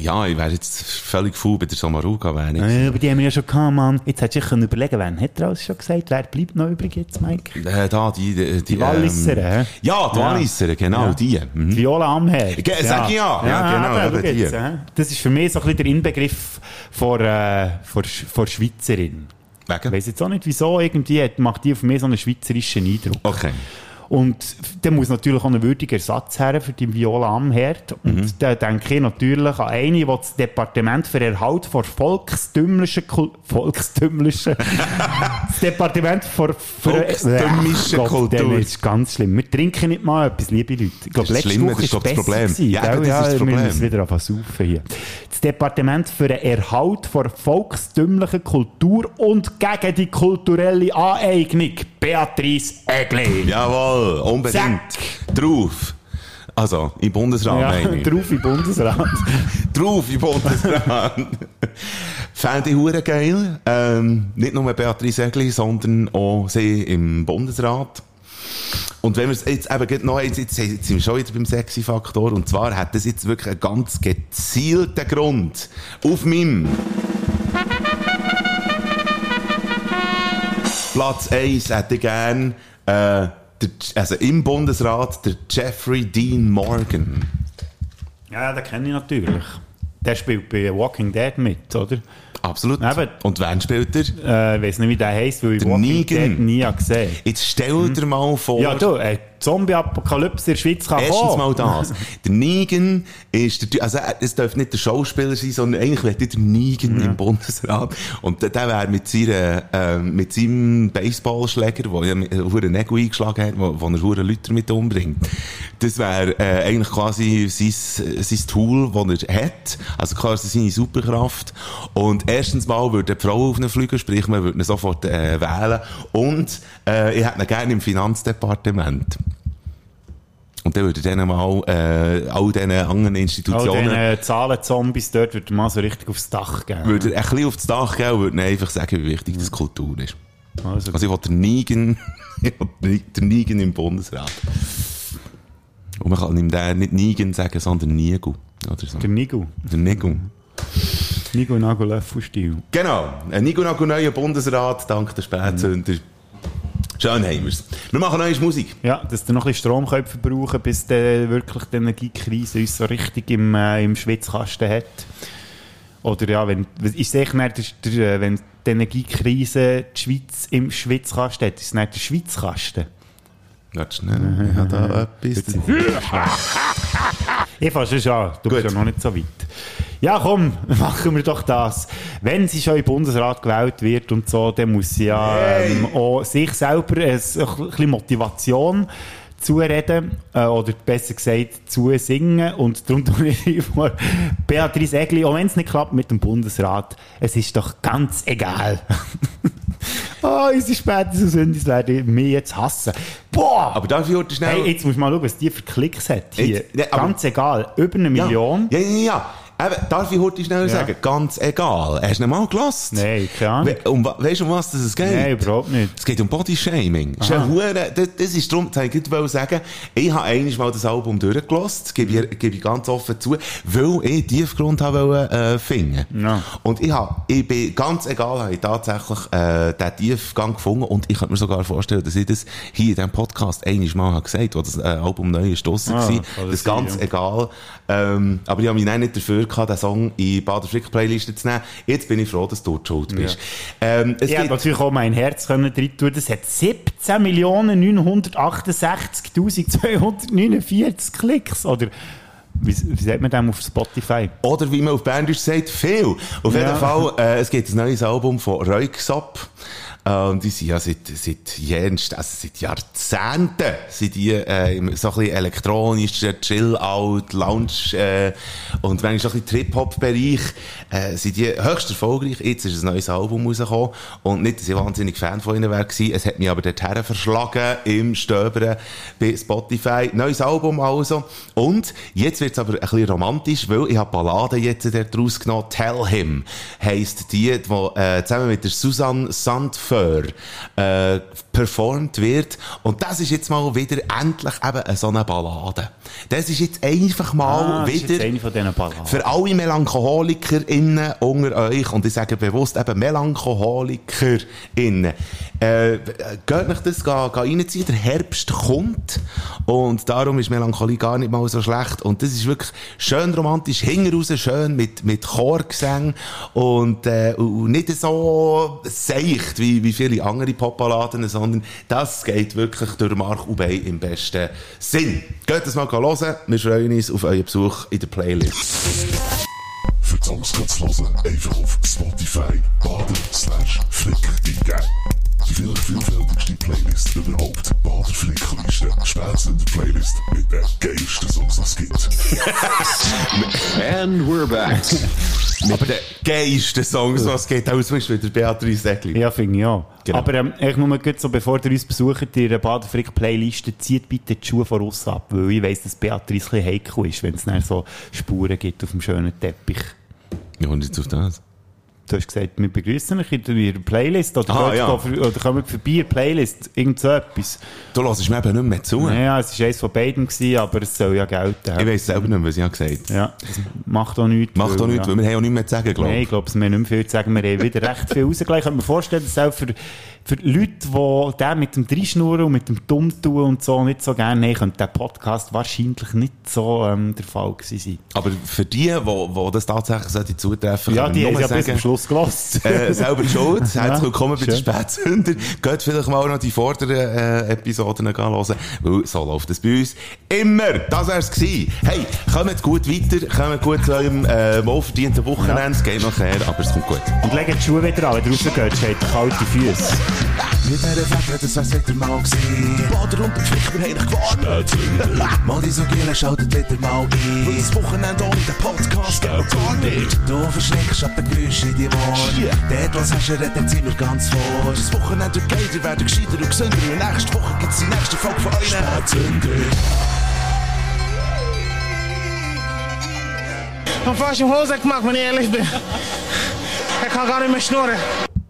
Ja, ich wäre jetzt völlig faul bei der Samaruga, wäre ich. Äh, aber die haben wir ja schon gehabt, Mann. Jetzt hättest du dich können überlegen wen hat er alles schon gesagt? Wer bleibt noch übrig jetzt, Mike? Äh, da, die, die, die, Walliser, hä? Ja, die Ja. Walliser, genau, Ja. die. Mhm. Viola Amher. Ge- sag ich ja. Ja, genau, eben schau die. Das ist für mich so ein bisschen der Inbegriff von, äh, von, von Schweizerin. Ich Wegen? weiss jetzt auch nicht, wieso. Irgendwie macht die auf mich so einen schweizerischen Eindruck. Okay. Und dann muss natürlich auch ein würdiger Ersatz her für die Viola Amherd. Und Mhm. da denke ich natürlich an eine, die das Departement für Erhalt von volkstümlichen Kul Volkstümlichen das Departement für, für Volkstümliche Ach Gott, Kultur. Das ist ganz schlimm. Wir trinken nicht mal etwas, liebe Leute. Ich glaube, letzte schlimm, Woche das ist, das Problem. gewesen, Ja, das ist das Wir Problem. müssen wieder anfangen hier. Das Departement für den Erhalt von volkstümlichen Kultur und gegen die kulturelle Aneignung. Beatrice Egli. Jawohl, unbedingt. Drauf. Also, im Bundesrat, Ja, meine ich. drauf im Bundesrat. Drauf im Bundesrat. Fände ich hure geil. Ähm, nicht nur Beatrice Egli, sondern auch sie im Bundesrat. Und wenn wir es jetzt eben noch, jetzt, jetzt, jetzt sind wir schon wieder beim Sexy-Faktor, und zwar hat das jetzt wirklich einen ganz gezielten Grund. Auf meinem Platz 1 hätte ich gern, äh, der, also im Bundesrat, der Jeffrey Dean Morgan. Ja, den kenne ich natürlich. Der spielt bei Walking Dead mit, oder? Absolut. Eben. Und wen spielt er? Äh, ich weiß nicht, wie der heisst, weil ich Der Walking Negan. Dead nie habe gesehen Jetzt stell dir mal vor... Ja, du, äh, Zombie-Apokalypse in der Schweiz kann Erstens kommen. mal das. Der Negan ist der, also äh, es darf nicht der Schauspieler sein, sondern eigentlich wäre der Negan im Bundesrat. Und der, der wäre mit seiner, ähm, mit seinem Baseballschläger, wo er einen Ego eingeschlagen hat, wo, wo er hure Leute mit umbringt. Das wäre, äh, eigentlich quasi sein, sein Tool, das er hat. Also quasi seine Superkraft. Und erstens mal würde die Frau auf ihn fliegen, sprich, man würde ihn sofort, äh, wählen. Und, äh, ich hätte ihn gerne im Finanzdepartement. Und dann würde dann mal äh, all diesen anderen All Institutionen diese Zahlen-Zombies dort würde mal so richtig aufs Dach geben. würde er ein bisschen aufs Dach gehen und würde einfach sagen, wie wichtig das Kultur ist. Also, Also ich will den Nigen, Nigen im Bundesrat. Und man kann ihm nicht Nigen sagen, sondern Nigu. Oder so. der Nigu. Der Nigu. Nigu Nagel-Löffel-Stil. Genau. Ein Nigu Nagu neuer Bundesrat, dank der Spätzünder. Schön haben wir's. Wir machen neue Musik. Ja, dass du noch ein bisschen Strom verbrauchen bis dann wirklich die Energiekrise uns so richtig im, äh, im Schwitzkasten hat. Oder ja, wenn, es echt nicht der, der, wenn die Energiekrise die Schweiz im Schwitzkasten hat, ist es nicht der Schweizkasten. Warte schnell, ich habe da etwas. Ich fasse schon an, du bist Gut. ja noch nicht so weit. Ja, komm, machen wir doch das. Wenn sie schon im Bundesrat gewählt wird und so, dann muss sie ja ähm, auch sich selber ein, ein bisschen Motivation zureden, äh, oder besser gesagt, zusingen. Und darum tue ich vor Beatrice Egli, auch wenn es nicht klappt mit dem Bundesrat, es ist doch ganz egal. Ah, unsere spätestens Sündis werden mich jetzt hassen. Boah! Aber heute schnell... Hey, jetzt muss man mal schauen, was die für Klicks hat hier. Jetzt- ja, aber- Ganz egal. Über eine ja. Million. Ja, ja, ja. Eben, darf ich heute schnell sagen, ganz egal. Hast du ihn mal gelassen? Nein, keine Ahnung. We um, weißt du, um was das es geht? Nein, überhaupt nicht. Es geht um Bodyshaming. Das das, das ist darum, das ich wollte sagen, ich habe eigentlich mal das Album durchgelassen, das gebe ich, gebe ich ganz offen zu, weil ich Tiefgrund habe wollen, äh, finden. Ja. Und ich habe, ich bin ganz egal, habe ich tatsächlich, äh, den Tiefgang gefunden und ich könnte mir sogar vorstellen, dass ich das hier in diesem Podcast einmal mal habe gesagt, wo das äh, Album neu ist draussen Ah, war. Das sein, ganz ja. egal. Ähm, aber ich habe mich dann nicht dafür gehabt, den Song in Bader Frick Playliste zu nehmen. Jetzt bin ich froh, dass du schuld bist. Ähm, es Ich gibt- natürlich auch mein Herz können drin tun. Das hat 17.968.249 Klicks. Oder wie, wie sagt man dem auf Spotify? Oder wie man auf Berndeutsch sagt, viel. Auf Ja. jeden Fall, äh, es gibt ein neues Album von Röyksopp. Äh, und die sind ja seit, seit jenst, also seit Jahrzehnten, sind die, äh, im- so ein bisschen elektronisch, äh, Chill-Out, Lounge, äh, und manchmal so ein bisschen Trip-Hop-Bereich, äh, sind die höchst erfolgreich. Jetzt ist ein neues Album rausgekommen. Und nicht, dass ich wahnsinnig Fan von ihnen gewesen. Es hat mich aber dorthin verschlagen im Stöbern bei Spotify. Neues Album also. Und jetzt wird's aber ein bisschen romantisch, weil ich habe Balladen jetzt dort rausgenommen. Tell Him heisst die, die äh, zusammen mit der Susanne Sandfeur äh, performt wird. Und das ist jetzt mal wieder endlich eben so eine Ballade. Das ist jetzt einfach mal Ah, wieder... eine. Für alle MelancholikerInnen unter euch, und ich sage bewusst eben MelancholikerInnen, äh, geht nicht das ga, ga reinziehen, der Herbst kommt, und darum ist Melancholie gar nicht mal so schlecht, und das ist wirklich schön romantisch, hinten raus schön mit, mit Chorgesang, und, äh, und nicht so seicht wie, wie viele andere Popballaden, sondern das geht wirklich durch Mark Bein im besten Sinn. Geht das mal hören, wir freuen uns auf euren Besuch in der Playlist. Für Songs kannst einfach auf Spotify baden slash flick eingeben. Die viel vielfältigste Playlist überhaupt. Bader Flickliste. Spätzünder Playlist mit den geilsten Songs, die es gibt. And we're back. Mit den geilsten Songs, was es geht, auch zum Beispiel der Beatrice Egli. Ja, finde ich auch. Genau. Aber ähm, ich nur gut so, bevor ihr uns besucht, in der Badenfrick-Playliste, zieht bitte die Schuhe von uns ab, weil ich weiss, dass Beatrice ein bisschen heikel ist, wenn es dann so Spuren gibt auf dem schönen Teppich. Ja, und jetzt auf das. Du hast gesagt, wir begrüßen euch in der Playlist oder, Ah, ja. für- oder kommen vorbei Playlist, irgend so etwas. Du hörst mir eben nicht mehr zu. Ja, es war eins von beiden, gewesen, aber es soll ja gelten. Ich weiss selber nicht mehr, was ich habe gesagt Ja, das macht auch nichts. Macht auch nichts, ja. weil wir haben auch nichts mehr zu sagen, glaube Nein, ich. ich glaube, wir haben nicht mehr viel zu sagen. Wir haben wieder recht viel rausgelegt. Ich kann mir vorstellen, dass auch für, für Leute, die den mit dem Dreischnurren und mit dem Dummtun und so nicht so gerne haben, könnte der Podcast wahrscheinlich nicht so ähm, der Fall gewesen sein. Aber für die, die, die das tatsächlich zutreffen Ja, die ich haben nur ja bis sagen, zum Schluss gelassen. äh, selber schuld. Herzlich willkommen bei den. Spätsünder. Geht vielleicht mal noch die vorderen äh, Episoden hören, weil so läuft es bei uns immer. Das wär's gewesen. Hey, kommt gut weiter, kommt gut zu eurem äh, wohlverdienten Wochenende. Es geht nachher, aber es kommt gut. Und legt die Schuhe wieder an, wenn ihr rausgeht, habt kalte Füße. Mit dieser Fette, das wär's wieder mal gewesen. Die Bader und die Pflicht, wir haben dich gewarnt. Mal die so Giele, schaltet wieder mal ein. Weil das Wochenende ohne den Podcast geht noch gar nicht. Du verschreckst ab den Geräuschen in die Ohren. Dort, was hast du, redet sind wir ganz vor. Das Wochenende geil, ihr werdet gescheiter und gesünder. Und nächste Woche gibt's die nächste Folge von euch. Spätzünder. Und fast im Hose gemacht, wenn ich ehrlich bin. Er kann gar nicht mehr schnurren.